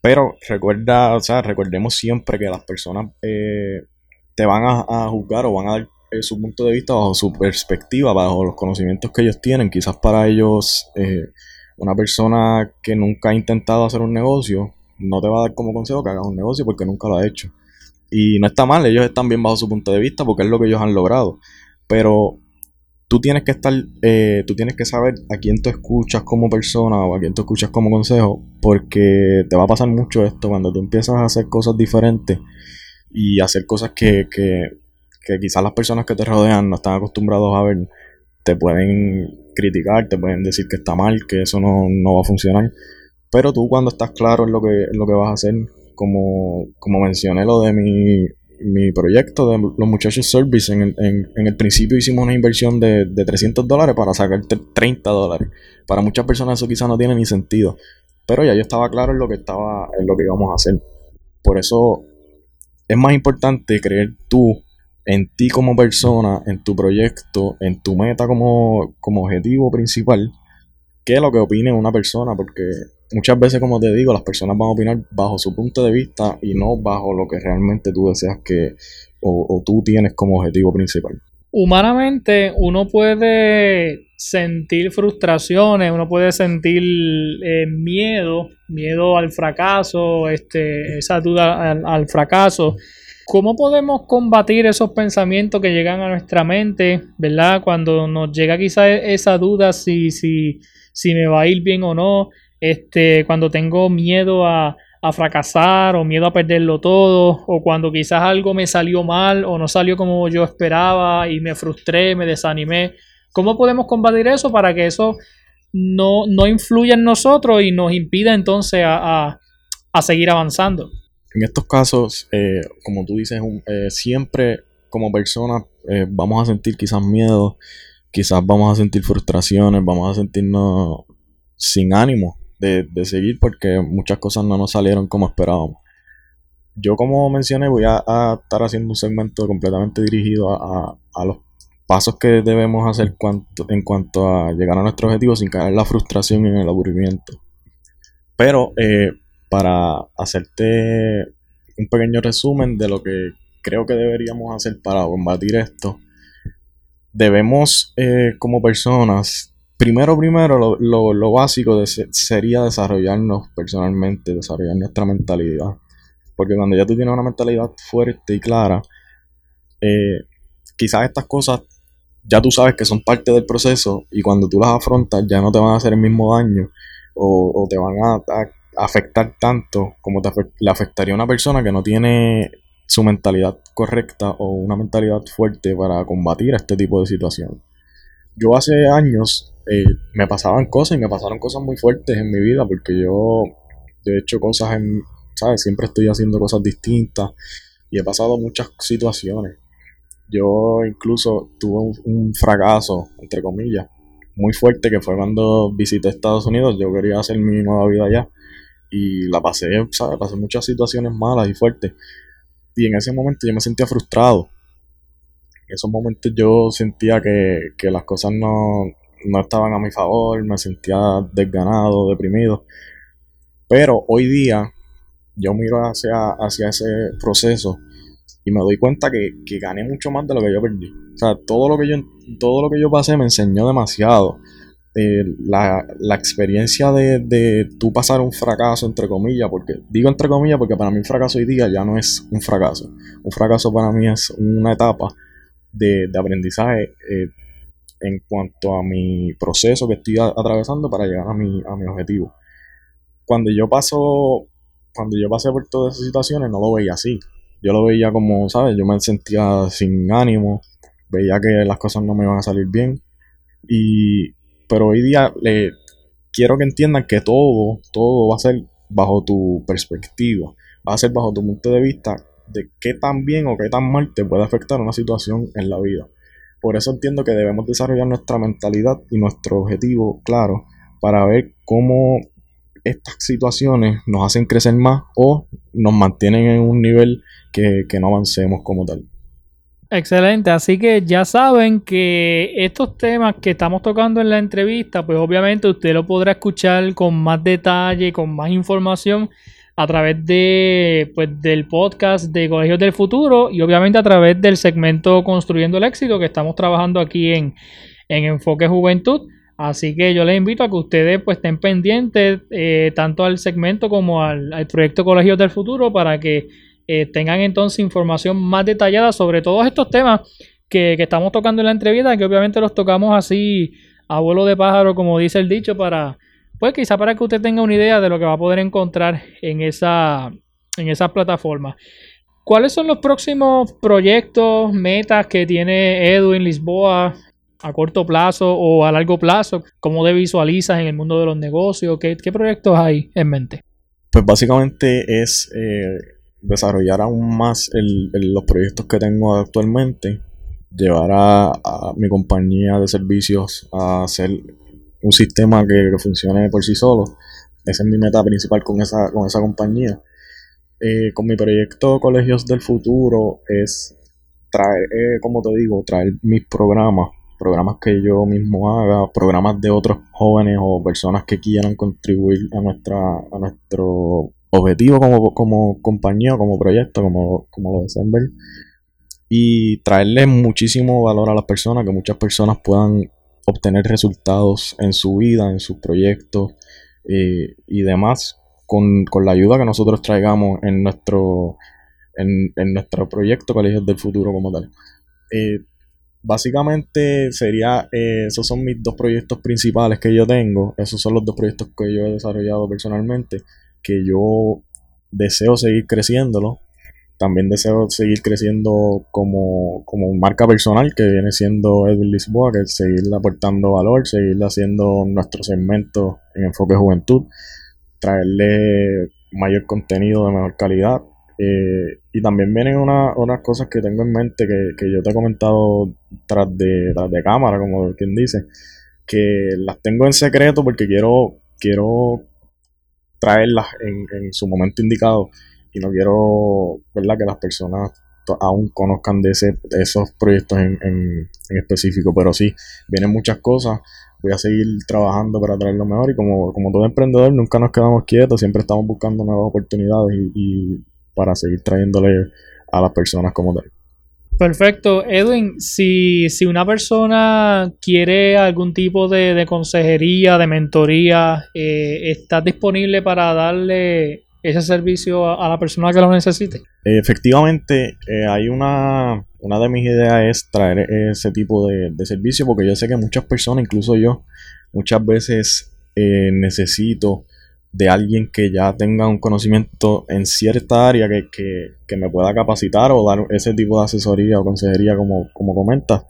Pero recuerda, o sea, recordemos siempre que las personas eh, te van a, juzgar o van a dar eh, su punto de vista bajo su perspectiva, bajo los conocimientos que ellos tienen. Quizás para ellos, eh, una persona que nunca ha intentado hacer un negocio no te va a dar como consejo que hagas un negocio porque nunca lo ha hecho. Y no está mal, ellos están bien bajo su punto de vista porque es lo que ellos han logrado. Pero tú tienes que estar, eh, tú tienes que saber a quién tú escuchas como persona o a quién tú escuchas como consejo, porque te va a pasar mucho esto cuando tú empiezas a hacer cosas diferentes y hacer cosas que, que, quizás las personas que te rodean no están acostumbrados a ver, te pueden criticar, te pueden decir que está mal, que eso no, va a funcionar. Pero tú cuando estás claro en lo que, lo que vas a hacer, como, como mencioné lo de mi, mi proyecto de los muchachos service, en el, en, el principio hicimos una inversión de, de 300 dólares para sacar 30 dólares. Para muchas personas eso quizás no tiene ni sentido. Pero ya yo estaba claro en lo que estaba, en lo que íbamos a hacer. Por eso es más importante creer tú en ti como persona, en tu proyecto, en tu meta como, como objetivo principal, que lo que opine una persona, porque muchas veces, como te digo, las personas van a opinar bajo su punto de vista y no bajo lo que realmente tú deseas que o, tú tienes como objetivo principal. Humanamente uno puede sentir frustraciones, uno puede sentir eh, miedo, miedo al fracaso, este, esa duda al, fracaso. ¿Cómo podemos combatir esos pensamientos que llegan a nuestra mente, verdad? Cuando nos llega quizá esa duda si, si, si me va a ir bien o no, este, cuando tengo miedo a, a fracasar o miedo a perderlo todo o cuando quizás algo me salió mal o no salió como yo esperaba y me frustré, me desanimé. ¿Cómo podemos combatir eso para que eso no, no influya en nosotros y nos impida entonces a, a, seguir avanzando? En estos casos, eh, como tú dices, eh, siempre como personas eh, vamos a sentir quizás miedo, quizás vamos a sentir frustraciones, vamos a sentirnos sin ánimo de, seguir porque muchas cosas no nos salieron como esperábamos. Yo como mencioné voy a, estar haciendo un segmento completamente dirigido a, los pasos que debemos hacer en cuanto a llegar a nuestro objetivo sin caer en la frustración y en el aburrimiento. Pero eh, para hacerte un pequeño resumen de lo que creo que deberíamos hacer para combatir esto, debemos eh, como personas primero, primero, lo, básico sería desarrollarnos personalmente, desarrollar nuestra mentalidad. Porque cuando ya tú tienes una mentalidad fuerte y clara, eh, quizás estas cosas ya tú sabes que son parte del proceso y cuando tú las afrontas ya no te van a hacer el mismo daño o, te van a, afectar tanto como te le afectaría a una persona que no tiene su mentalidad correcta o una mentalidad fuerte para combatir este tipo de situaciones. Yo hace años eh, me pasaban cosas y me pasaron cosas muy fuertes en mi vida porque yo, he hecho cosas en, ¿sabes? Siempre estoy haciendo cosas distintas y he pasado muchas situaciones. Yo incluso tuve un, fracaso, entre comillas, muy fuerte que fue cuando visité Estados Unidos. Yo quería hacer mi nueva vida allá y la pasé, ¿sabes? Pasé muchas situaciones malas y fuertes. Y en ese momento yo me sentía frustrado. Esos momentos yo sentía que, que las cosas no, no estaban a mi favor, me sentía desganado, deprimido. Pero hoy día yo miro hacia, hacia ese proceso y me doy cuenta que, gané mucho más de lo que yo perdí. O sea, todo lo que yo, todo lo que yo pasé me enseñó demasiado. Eh, la, experiencia de, de tú pasar un fracaso, entre comillas, porque digo entre comillas porque para mí un fracaso hoy día ya no es un fracaso. Un fracaso para mí es una etapa de, aprendizaje eh, en cuanto a mi proceso que estoy atravesando para llegar a mi, a mi objetivo. Cuando yo paso, cuando yo pasé por todas esas situaciones, no lo veía así. Yo lo veía como, ¿sabes? Yo me sentía sin ánimo, veía que las cosas no me iban a salir bien. Y, pero hoy día le, quiero que entiendan que todo, todo va a ser bajo tu perspectiva, va a ser bajo tu punto de vista de qué tan bien o qué tan mal te puede afectar una situación en la vida. Por eso entiendo que debemos desarrollar nuestra mentalidad y nuestro objetivo claro para ver cómo estas situaciones nos hacen crecer más o nos mantienen en un nivel que, no avancemos como tal. Excelente, así que ya saben que estos temas que estamos tocando en la entrevista, pues obviamente usted lo podrá escuchar con más detalle, con más información a través de, pues, del podcast de Colegios del Futuro y obviamente a través del segmento Construyendo el Éxito que estamos trabajando aquí en, Enfoque Juventud. Así que yo les invito a que ustedes pues estén pendientes eh, tanto al segmento como al, proyecto Colegios del Futuro para que eh, tengan entonces información más detallada sobre todos estos temas que, que, estamos tocando en la entrevista, que obviamente los tocamos así a vuelo de pájaro, como dice el dicho, para, pues quizá para que usted tenga una idea de lo que va a poder encontrar en esa, en esa plataforma. ¿Cuáles son los próximos proyectos, metas que tiene Edwin Lisboa a corto plazo o a largo plazo? ¿Cómo te visualizas en el mundo de los negocios? ¿Qué, proyectos hay en mente? Pues básicamente es eh, desarrollar aún más los proyectos que tengo actualmente, llevar a, a mi compañía de servicios a hacer un sistema que, funcione por sí solo. Esa es mi meta principal con esa, con esa compañía. Eh, con mi proyecto Colegios del Futuro es traer, eh, como te digo, traer mis programas, programas que yo mismo haga, programas de otros jóvenes o personas que quieran contribuir a nuestra a nuestro objetivo como, como compañía, como proyecto, como, como lo deseen ver. Y traerle muchísimo valor a las personas, que muchas personas puedan obtener resultados en su vida, en sus proyectos eh, y demás con, la ayuda que nosotros traigamos en nuestro, en, nuestro proyecto Colegios del Futuro como tal. Eh, básicamente sería, eh, esos son mis dos proyectos principales que yo tengo, esos son los dos proyectos que yo he desarrollado personalmente, que yo deseo seguir creciéndolo, también deseo seguir creciendo como, como marca personal que viene siendo Edwin Lisboa, que es seguir aportando valor, seguir haciendo nuestro segmento en enfoque juventud, traerle mayor contenido de mejor calidad. Eh, y también vienen unas cosas que tengo en mente que, yo te he comentado tras de, de cámara, como quien dice, que las tengo en secreto porque quiero, quiero traerlas en, en su momento indicado y no quiero ¿verdad? que las personas aún conozcan de, ese, esos proyectos en, en, específico, pero sí, vienen muchas cosas, voy a seguir trabajando para traer lo mejor y como, como todo emprendedor nunca nos quedamos quietos, siempre estamos buscando nuevas oportunidades y, para seguir trayéndole a las personas como tal. Perfecto. Edwin, si, si una persona quiere algún tipo de, consejería, de mentoría, eh, ¿estás disponible para darle ese servicio a, la persona que lo necesite. Efectivamente, eh, hay una, una de mis ideas es traer ese tipo de, servicio porque yo sé que muchas personas, incluso yo, muchas veces eh, necesito de alguien que ya tenga un conocimiento en cierta área que, me pueda capacitar o dar ese tipo de asesoría o consejería como, como comentas.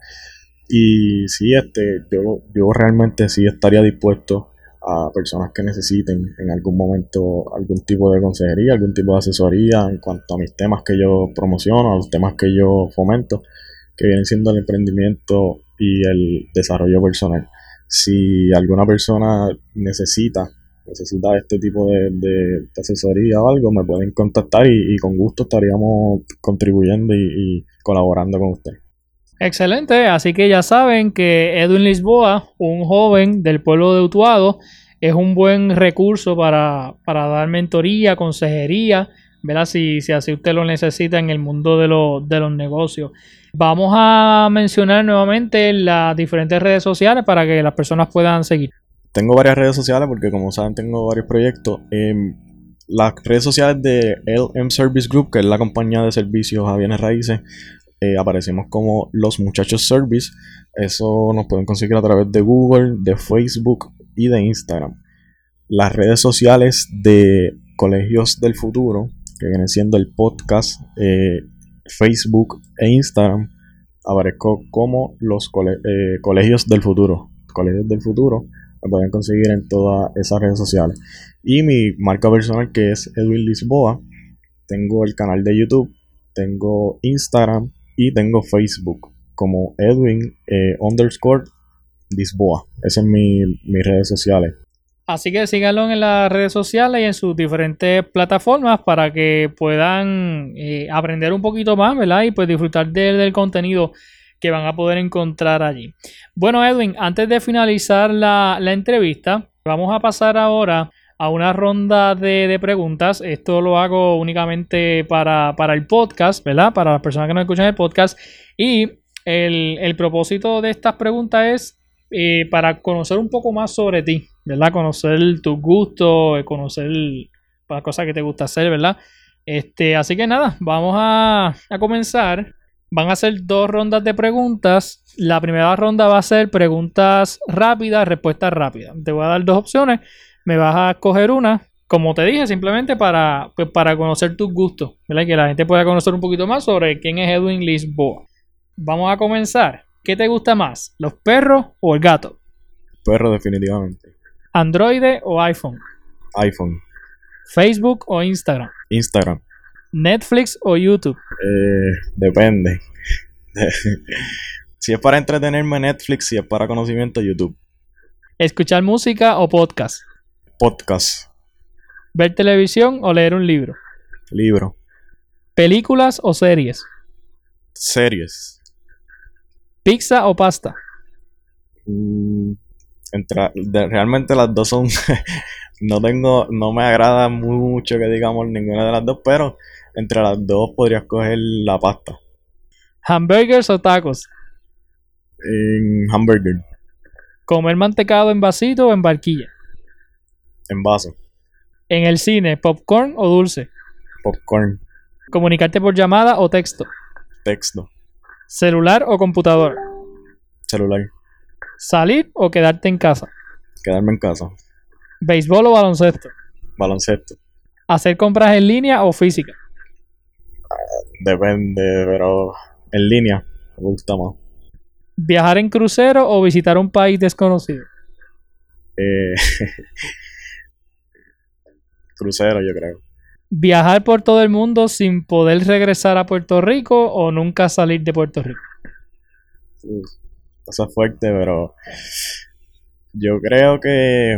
Y sí, este, yo, yo realmente sí estaría dispuesto a personas que necesiten en algún momento algún tipo de consejería, algún tipo de asesoría en cuanto a mis temas que yo promociono, a los temas que yo fomento, que vienen siendo el emprendimiento y el desarrollo personal. Si alguna persona necesita necesita este tipo de, asesoría o algo, me pueden contactar y, con gusto estaríamos contribuyendo y, y colaborando con usted. Excelente, así que ya saben que Edwin Lisboa, un joven del pueblo de Utuado, es un buen recurso para, dar mentoría, consejería, ¿verdad? Si, si, así usted lo necesita en el mundo de, de los negocios. Vamos a mencionar nuevamente las diferentes redes sociales para que las personas puedan seguir. Tengo varias redes sociales porque como saben tengo varios proyectos. Em, las redes sociales de LM Service Group, que es la compañía de servicios a bienes raíces, eh, aparecemos como Los Muchachos Service. Eso nos pueden conseguir a través de Google, de Facebook y de Instagram. Las redes sociales de Colegios del Futuro, que vienen siendo el podcast, eh, Facebook e Instagram, aparezco como los eh, Colegios del Futuro. Colegios del Futuro me pueden conseguir en todas esas redes sociales. Y mi marca personal que es Edwin Lisboa. Tengo el canal de YouTube, tengo Instagram, y tengo Facebook como Edwin eh, underscore Lisboa. Esas son mis redes sociales. Así que síganlo en las redes sociales y en sus diferentes plataformas para que puedan eh, aprender un poquito más, ¿verdad? Y pues disfrutar del contenido que van a poder encontrar allí. Bueno, Edwin, antes de finalizar la, la entrevista, vamos a pasar ahora a una ronda de, preguntas. Esto lo hago únicamente para, el podcast, ¿verdad? Para las personas que no escuchan el podcast. Y el, propósito de estas preguntas es eh, para conocer un poco más sobre ti, ¿verdad? Conocer tus gustos, conocer las cosas que te gusta hacer, ¿verdad? Este, así que nada, vamos a, a comenzar. Van a ser dos rondas de preguntas. La primera ronda va a ser preguntas rápidas, respuestas rápidas. Te voy a dar dos opciones me vas a escoger una, como te dije, simplemente para, pues, para conocer tus gustos, ¿verdad? Que la gente pueda conocer un poquito más sobre quién es Edwin Lisboa. Vamos a comenzar. ¿Qué te gusta más, los perros o el gato? Perro, definitivamente. ¿Android o iPhone? iPhone. ¿Facebook o Instagram? Instagram. ¿Netflix o YouTube? Eh, depende. si es para entretenerme, Netflix. Si es para conocimiento, YouTube. ¿Escuchar música o podcast? Podcast. ¿Ver televisión o leer un libro? Libro. ¿Películas o series? Series. ¿Pizza o pasta? Mm, realmente las dos son. no tengo. No me agrada mucho que digamos ninguna de las dos, pero entre las dos podría escoger la pasta. ¿Hamburgers o tacos? En hamburger. ¿Comer mantecado en vasito o en barquilla? En vaso. En el cine, popcorn o dulce. Popcorn. Comunicarte por llamada o texto. Texto. Celular o computadora. Celular. ¿Salir o quedarte en casa? Quedarme en casa. ¿Béisbol o baloncesto? Baloncesto. ¿Hacer compras en línea o física? Depende, pero en línea me gusta más. ¿Viajar en crucero o visitar un país desconocido? Eh, crucero, yo creo. ¿Viajar por todo el mundo sin poder regresar a Puerto Rico o nunca salir de Puerto Rico? Uf, eso es fuerte, pero yo creo que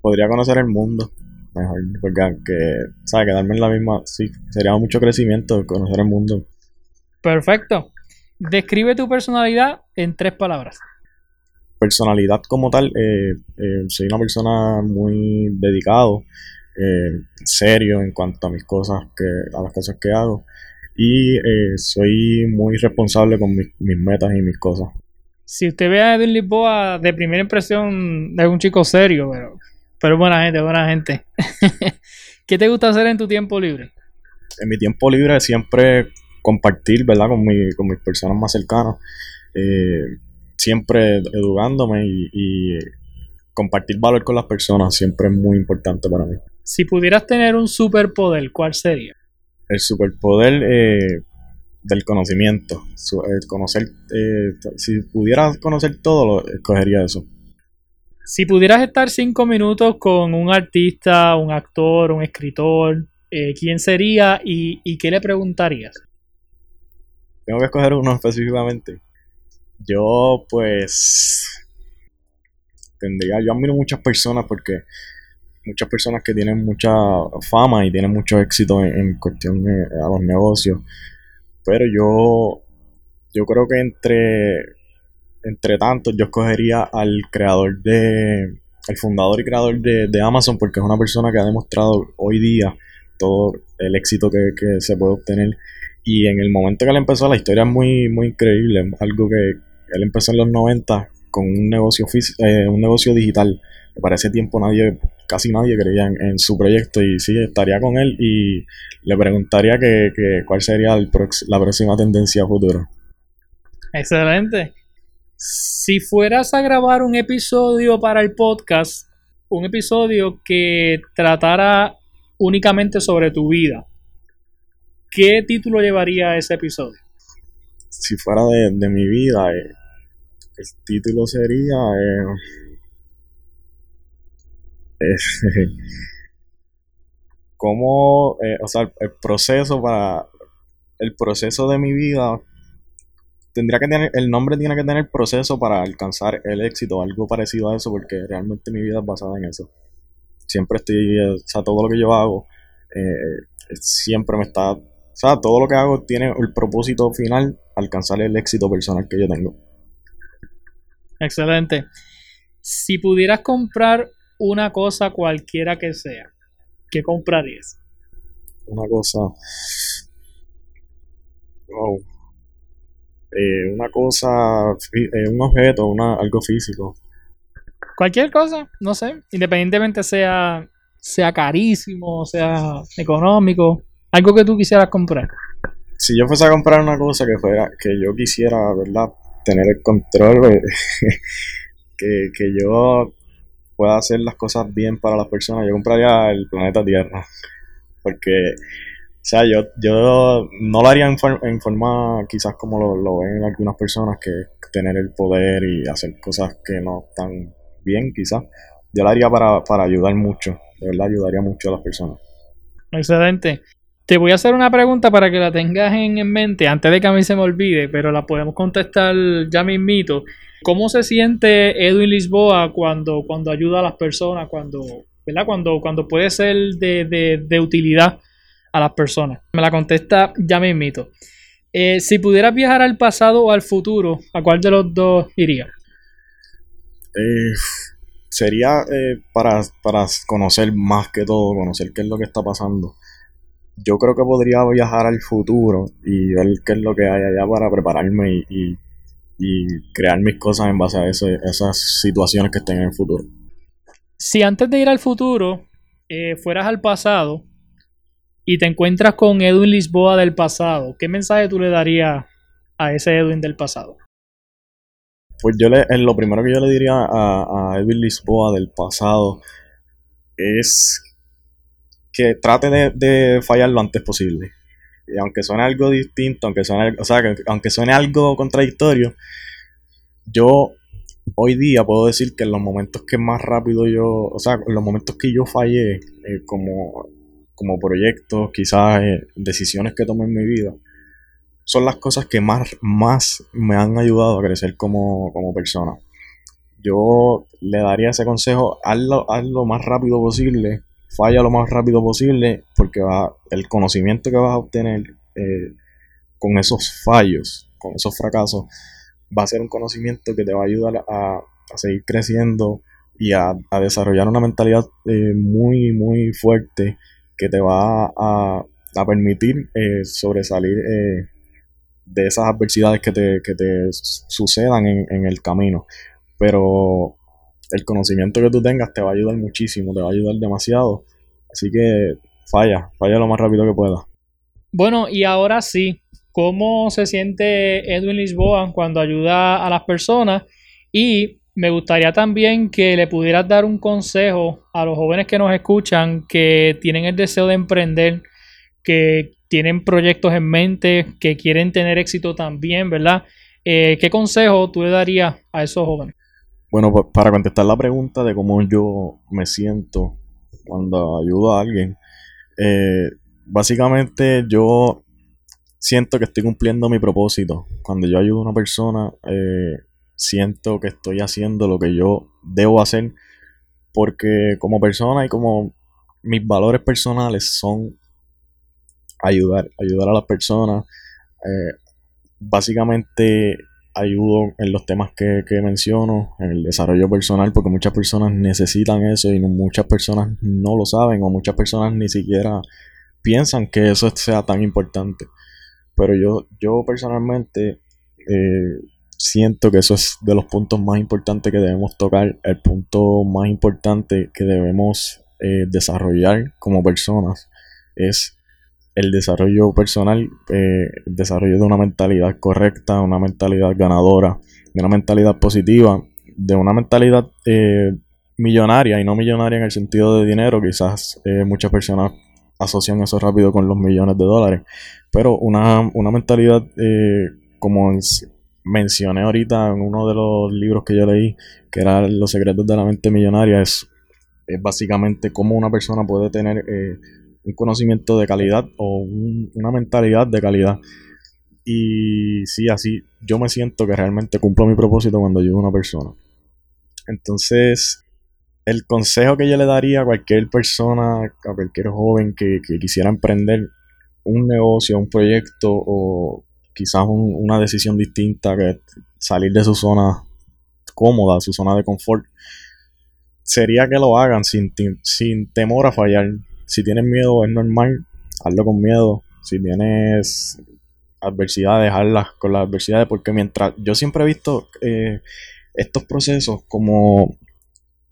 podría conocer el mundo mejor, porque que, ¿sabes? Quedarme en la misma, sí, sería mucho crecimiento conocer el mundo. Perfecto. Describe tu personalidad en tres palabras. Personalidad como tal, eh, eh, soy una persona muy dedicado, eh, serio en cuanto a mis cosas, que, a las cosas que hago. Y eh, soy muy responsable con mis, mis metas y mis cosas. Si usted ve a Edwin Lisboa, de primera impresión es un chico serio, pero, pero buena gente, buena gente. ¿Qué te gusta hacer en tu tiempo libre? En mi tiempo libre siempre compartir, ¿verdad? Con, mi, con mis personas más cercanas. Eh, siempre educándome y, y compartir valor con las personas siempre es muy importante para mí. Si pudieras tener un superpoder, ¿cuál sería? El superpoder eh, del conocimiento. El conocer, eh, si pudiera conocer todo, lo, escogería eso. Si pudieras estar cinco minutos con un artista, un actor, un escritor, eh, ¿quién sería y, y qué le preguntarías? Tengo que escoger uno específicamente. Yo, pues, tendría, yo admiro muchas personas porque muchas personas que tienen mucha fama y tienen mucho éxito en, cuestión de, a los negocios. Pero yo, yo creo que entre, entre tantos, yo escogería al creador de, el fundador y creador de, de Amazon porque es una persona que ha demostrado hoy día todo el éxito que, que se puede obtener. Y en el momento que él empezó, la historia es muy, muy increíble. Algo que él empezó en los 90 con un negocio, eh, un negocio digital. Para ese tiempo nadie, casi nadie creía en, en su proyecto. Y sí, estaría con él y le preguntaría que, que cuál sería el la próxima tendencia futuro. Excelente. Si fueras a grabar un episodio para el podcast, un episodio que tratara únicamente sobre tu vida, ¿qué título llevaría ese episodio? Si fuera de, de mi vida, eh, el título sería... eh, eh, cómo, eh, o sea, el, proceso para, el proceso de mi vida tendría que tener, el nombre tiene que tener proceso para alcanzar el éxito, algo parecido a eso, porque realmente mi vida es basada en eso. Siempre estoy, eh, o sea, todo lo que yo hago, siempre me está, o sea, todo lo que hago tiene el propósito final, alcanzar el éxito personal que yo tengo. Excelente. Si pudieras comprar una cosa cualquiera que sea, ¿qué comprarías? Una cosa, wow. Eh, una cosa, eh, un objeto, una, algo físico. Cualquier cosa, no sé, independientemente sea, sea carísimo, sea económico, algo que tú quisieras comprar. si yo fuese a comprar una cosa que fuera, que yo quisiera, ¿verdad? Tener el control, que, que yo pueda hacer las cosas bien para las personas, yo compraría el planeta Tierra. Porque, o sea, yo, yo no lo haría en, for- en forma quizás como lo, lo ven algunas personas, que tener el poder y hacer cosas que no están bien, quizás. Yo lo haría para, para ayudar mucho, de verdad ayudaría mucho a las personas. Excelente. Te voy a hacer una pregunta para que la tengas en, en mente antes de que a mí se me olvide, pero la podemos contestar ya mismito. ¿Cómo se siente Edwin Lisboa cuando, cuando ayuda a las personas, cuando, ¿verdad? cuando, cuando puede ser de, de- de utilidad a las personas? Me la contesta ya mismito. Eh, si pudieras viajar al pasado o al futuro, ¿a cuál de los dos irías? Eh, sería eh, para, para conocer más que todo, conocer qué es lo que está pasando. Yo creo que podría viajar al futuro y ver qué es lo que hay allá para prepararme y, y- y crear mis cosas en base a eso- esas situaciones que estén en el futuro. Si antes de ir al futuro eh, fueras al pasado y te encuentras con Edwin Lisboa del pasado, ¿qué mensaje tú le darías a ese Edwin del pasado? Pues yo le, lo primero que yo le diría a, a Edwin Lisboa del pasado es que trate de, fallar lo antes posible. Y aunque suene algo distinto, aunque suene, o sea, aunque suene algo contradictorio, yo hoy día puedo decir que en los momentos que más rápido yo, o sea, en los momentos que yo fallé eh, como, como proyectos, quizás eh, decisiones que tomé en mi vida, son las cosas que más, más me han ayudado a crecer como, como persona. Yo le daría ese consejo, hazlo, hazlo lo más rápido posible, falla lo más rápido posible, porque va, el conocimiento que vas a obtener eh, con esos fallos, con esos fracasos, va a ser un conocimiento que te va a ayudar a, seguir creciendo y a, desarrollar una mentalidad eh, muy, muy fuerte que te va a, permitir eh, sobresalir de esas adversidades que te, que te sucedan en, en, el camino. Pero el conocimiento que tú tengas te va a ayudar muchísimo, te va a ayudar demasiado. Así que falla, falla lo más rápido que pueda. Bueno, y ahora sí, cómo se siente Edwin Lisboa cuando ayuda a las personas y me gustaría también que le pudieras dar un consejo a los jóvenes que nos escuchan que tienen el deseo de emprender, que tienen proyectos en mente, que quieren tener éxito también, ¿verdad? Eh, ¿Qué consejo tú le darías a esos jóvenes? Bueno, para contestar la pregunta de cómo yo me siento cuando ayudo a alguien, eh, básicamente yo siento que estoy cumpliendo mi propósito. Cuando yo ayudo a una persona, eh, siento que estoy haciendo lo que yo debo hacer porque como persona y como mis valores personales son ayudar, ayudar a las personas. Eh, básicamente ayudo en los temas que, que, menciono, en el desarrollo personal, porque muchas personas necesitan eso y muchas personas no lo saben o muchas personas ni siquiera piensan que eso sea tan importante. Pero yo, yo personalmente eh, siento que eso es de los puntos más importantes que debemos tocar, el punto más importante que debemos eh, desarrollar como personas es el desarrollo personal, eh, el desarrollo de una mentalidad correcta, una mentalidad ganadora, de una mentalidad positiva, de una mentalidad millonaria y no millonaria en el sentido de dinero, quizás muchas personas asocian eso rápido con los millones de dólares. Pero una, mentalidad, eh, como mencioné ahorita en uno de los libros que yo leí, que era Los secretos de la mente millonaria, es, básicamente cómo una persona puede tener eh, un conocimiento de calidad o una mentalidad de calidad. Y sí, así yo me siento que realmente cumplo mi propósito cuando ayudo a una persona. Entonces, el consejo que yo le daría a cualquier persona, a cualquier joven que, quisiera emprender un negocio, un proyecto o quizás una decisión distinta, que salir de su zona cómoda, su zona de confort, sería que lo hagan sin, sin temor a fallar. Si tienes miedo es normal, hazlo con miedo. Si tienes adversidades, hazlas con las adversidades, porque mientras yo siempre he visto eh, estos procesos como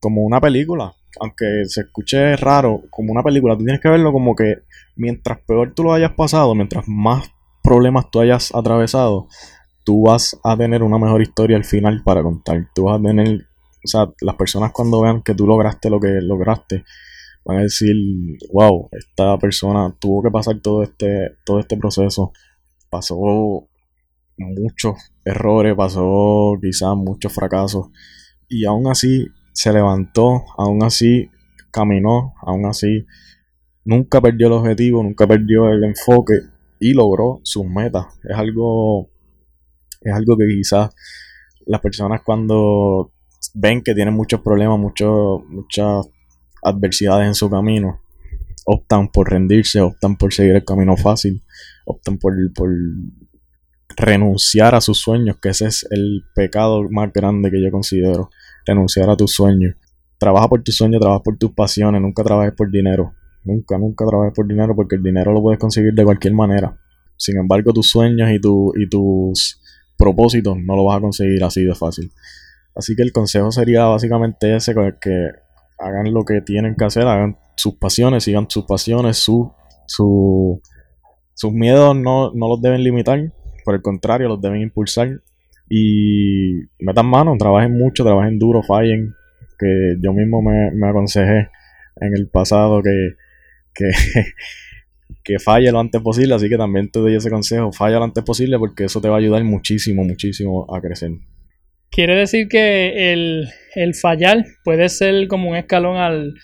como una película. Aunque se escuche raro, como una película, tú tienes que verlo como que mientras peor tú lo hayas pasado, mientras más problemas tú hayas atravesado, tú vas a tener una mejor historia al final para contar. Tú vas a tener, o sea, las personas cuando vean que tú lograste lo que lograste, van a decir, wow, esta persona tuvo que pasar todo este, todo este proceso, pasó muchos errores, pasó quizás muchos fracasos, y aún así se levantó, aún así caminó, aún así nunca perdió el objetivo, nunca perdió el enfoque y logró sus metas. Es algo, es algo que quizás las personas cuando ven que tienen muchos problemas, muchas adversidades en su camino, optan por rendirse, optan por seguir el camino fácil, optan por, por renunciar a sus sueños, que ese es el pecado más grande que yo considero renunciar a tus sueños. Trabaja por tus sueños, trabaja por tus pasiones, nunca trabajes por dinero. Nunca, nunca trabajes por dinero porque el dinero lo puedes conseguir de cualquier manera. Sin embargo, tus sueños y, tu, y tus propósitos no lo vas a conseguir así de fácil. Así que el consejo sería básicamente ese, que hagan lo que tienen que hacer, hagan sus pasiones, sigan sus pasiones, su, sus miedos no, no los deben limitar, por el contrario, los deben impulsar y metan mano, trabajen mucho, trabajen duro, fallen, que yo mismo me, me aconsejé en el pasado que, que, que falle lo antes posible, así que también te doy ese consejo, falla lo antes posible porque eso te va a ayudar muchísimo, muchísimo a crecer. Quiere decir que el, el fallar puede ser como un escalón al,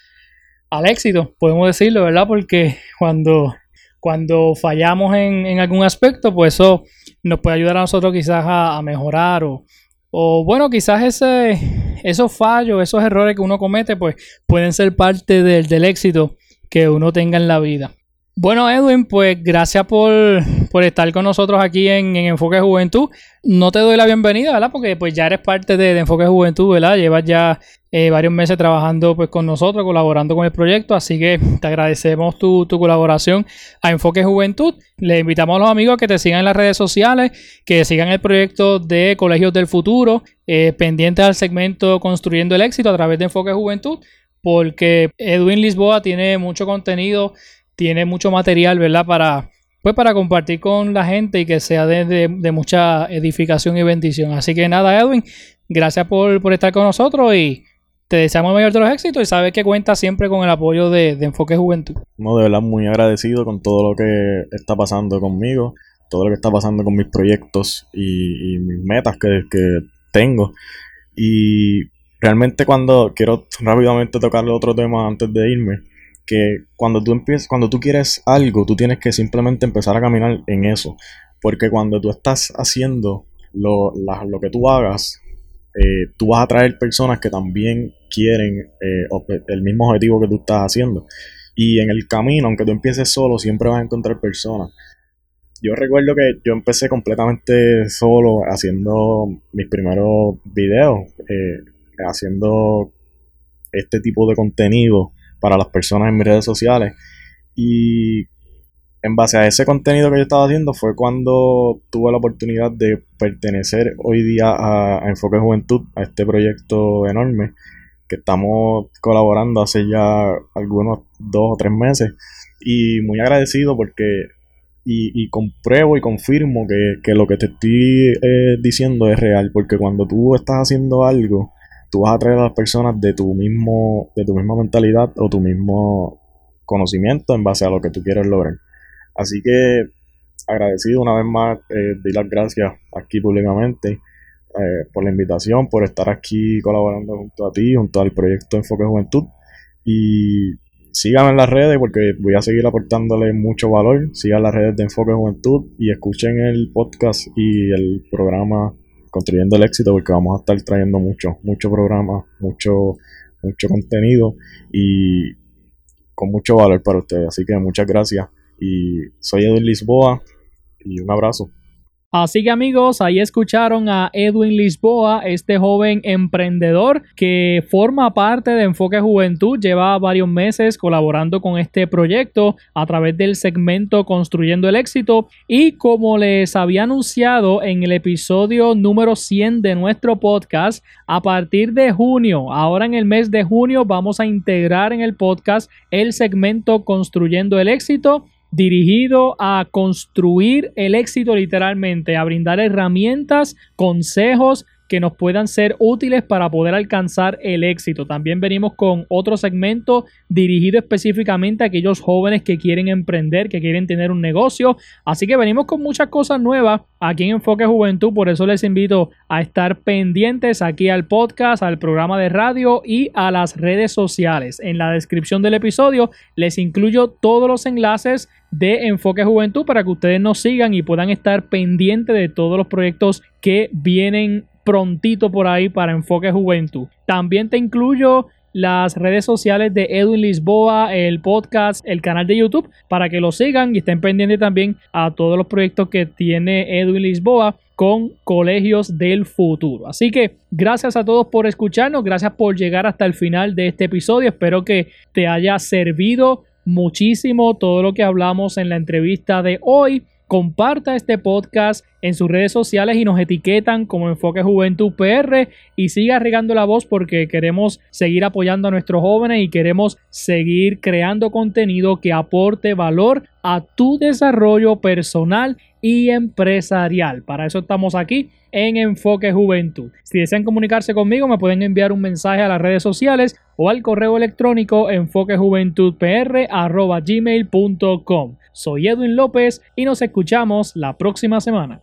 al éxito, podemos decirlo, ¿verdad? Porque cuando, cuando fallamos en, en, algún aspecto, pues eso nos puede ayudar a nosotros quizás a, a mejorar o, o, bueno, quizás ese, esos fallos, esos errores que uno comete, pues pueden ser parte del, del éxito que uno tenga en la vida. Bueno, Edwin, pues gracias por, por estar con nosotros aquí en, en, Enfoque Juventud. No te doy la bienvenida, ¿verdad? Porque pues ya eres parte de, de Enfoque Juventud, ¿verdad? Llevas ya eh, varios meses trabajando pues con nosotros, colaborando con el proyecto, así que te agradecemos tu, tu colaboración a Enfoque Juventud. Le invitamos a los amigos que te sigan en las redes sociales, que sigan el proyecto de Colegios del Futuro, eh, pendientes al segmento Construyendo el Éxito a través de Enfoque Juventud, porque Edwin Lisboa tiene mucho contenido tiene mucho material, ¿verdad? Para, pues para compartir con la gente y que sea de, mucha edificación y bendición. Así que nada, Edwin, gracias por, por, estar con nosotros y te deseamos el mayor de los éxitos y sabes que cuenta siempre con el apoyo de, Enfoque Juventud. No, de verdad, muy agradecido con todo lo que está pasando conmigo, todo lo que está pasando con mis proyectos y, y mis metas que, que tengo. Y realmente cuando quiero rápidamente tocar otro tema antes de irme, que cuando tú empiezas, cuando tú quieres algo, tú tienes que simplemente empezar a caminar en eso. Porque cuando tú estás haciendo lo, la, lo que tú hagas, eh, tú vas a atraer personas que también quieren eh, el mismo objetivo que tú estás haciendo. Y en el camino, aunque tú empieces solo, siempre vas a encontrar personas. Yo recuerdo que yo empecé completamente solo haciendo mis primeros videos, eh, haciendo este tipo de contenido para las personas en mis redes sociales. Y en base a ese contenido que yo estaba haciendo fue cuando tuve la oportunidad de pertenecer hoy día a, Enfoque Juventud, a este proyecto enorme que estamos colaborando hace ya algunos dos o tres meses. Y muy agradecido porque y, y, compruebo y confirmo que, que lo que te estoy eh, diciendo es real, porque cuando tú estás haciendo algo tú vas a atraer a las personas de tu mismo, de tu misma mentalidad o tu mismo conocimiento en base a lo que tú quieres lograr. Así que agradecido una vez más, eh, doy las gracias aquí públicamente eh, por la invitación, por estar aquí colaborando junto a ti, junto al proyecto Enfoque Juventud. Y síganme en las redes porque voy a seguir aportándole mucho valor. Sigan las redes de Enfoque Juventud y escuchen el podcast y el programa construyendo el éxito porque vamos a estar trayendo mucho, mucho programa, mucho, mucho contenido y con mucho valor para ustedes. Así que muchas gracias y soy Edwin Lisboa y un abrazo. Así que amigos, ahí escucharon a Edwin Lisboa, este joven emprendedor que forma parte de Enfoque Juventud, lleva varios meses colaborando con este proyecto a través del segmento Construyendo el Éxito. Y como les había anunciado en el episodio número 100 de nuestro podcast, a partir de junio, ahora en el mes de junio vamos a integrar en el podcast el segmento Construyendo el Éxito dirigido a construir el éxito literalmente, a brindar herramientas, consejos que nos puedan ser útiles para poder alcanzar el éxito. También venimos con otro segmento dirigido específicamente a aquellos jóvenes que quieren emprender, que quieren tener un negocio. Así que venimos con muchas cosas nuevas aquí en Enfoque Juventud. Por eso les invito a estar pendientes aquí al podcast, al programa de radio y a las redes sociales. En la descripción del episodio les incluyo todos los enlaces de Enfoque Juventud para que ustedes nos sigan y puedan estar pendientes de todos los proyectos que vienen prontito por ahí para Enfoque Juventud. También te incluyo las redes sociales de Edwin Lisboa, el podcast, el canal de YouTube, para que lo sigan y estén pendientes también a todos los proyectos que tiene Edwin Lisboa con colegios del futuro. Así que gracias a todos por escucharnos, gracias por llegar hasta el final de este episodio, espero que te haya servido muchísimo todo lo que hablamos en la entrevista de hoy comparta este podcast en sus redes sociales y nos etiquetan como Enfoque Juventud PR y siga regando la voz porque queremos seguir apoyando a nuestros jóvenes y queremos seguir creando contenido que aporte valor a tu desarrollo personal y empresarial. Para eso estamos aquí en Enfoque Juventud. Si desean comunicarse conmigo, me pueden enviar un mensaje a las redes sociales o al correo electrónico enfoquejuventudpr.gmail.com. Soy Edwin López y nos escuchamos la próxima semana.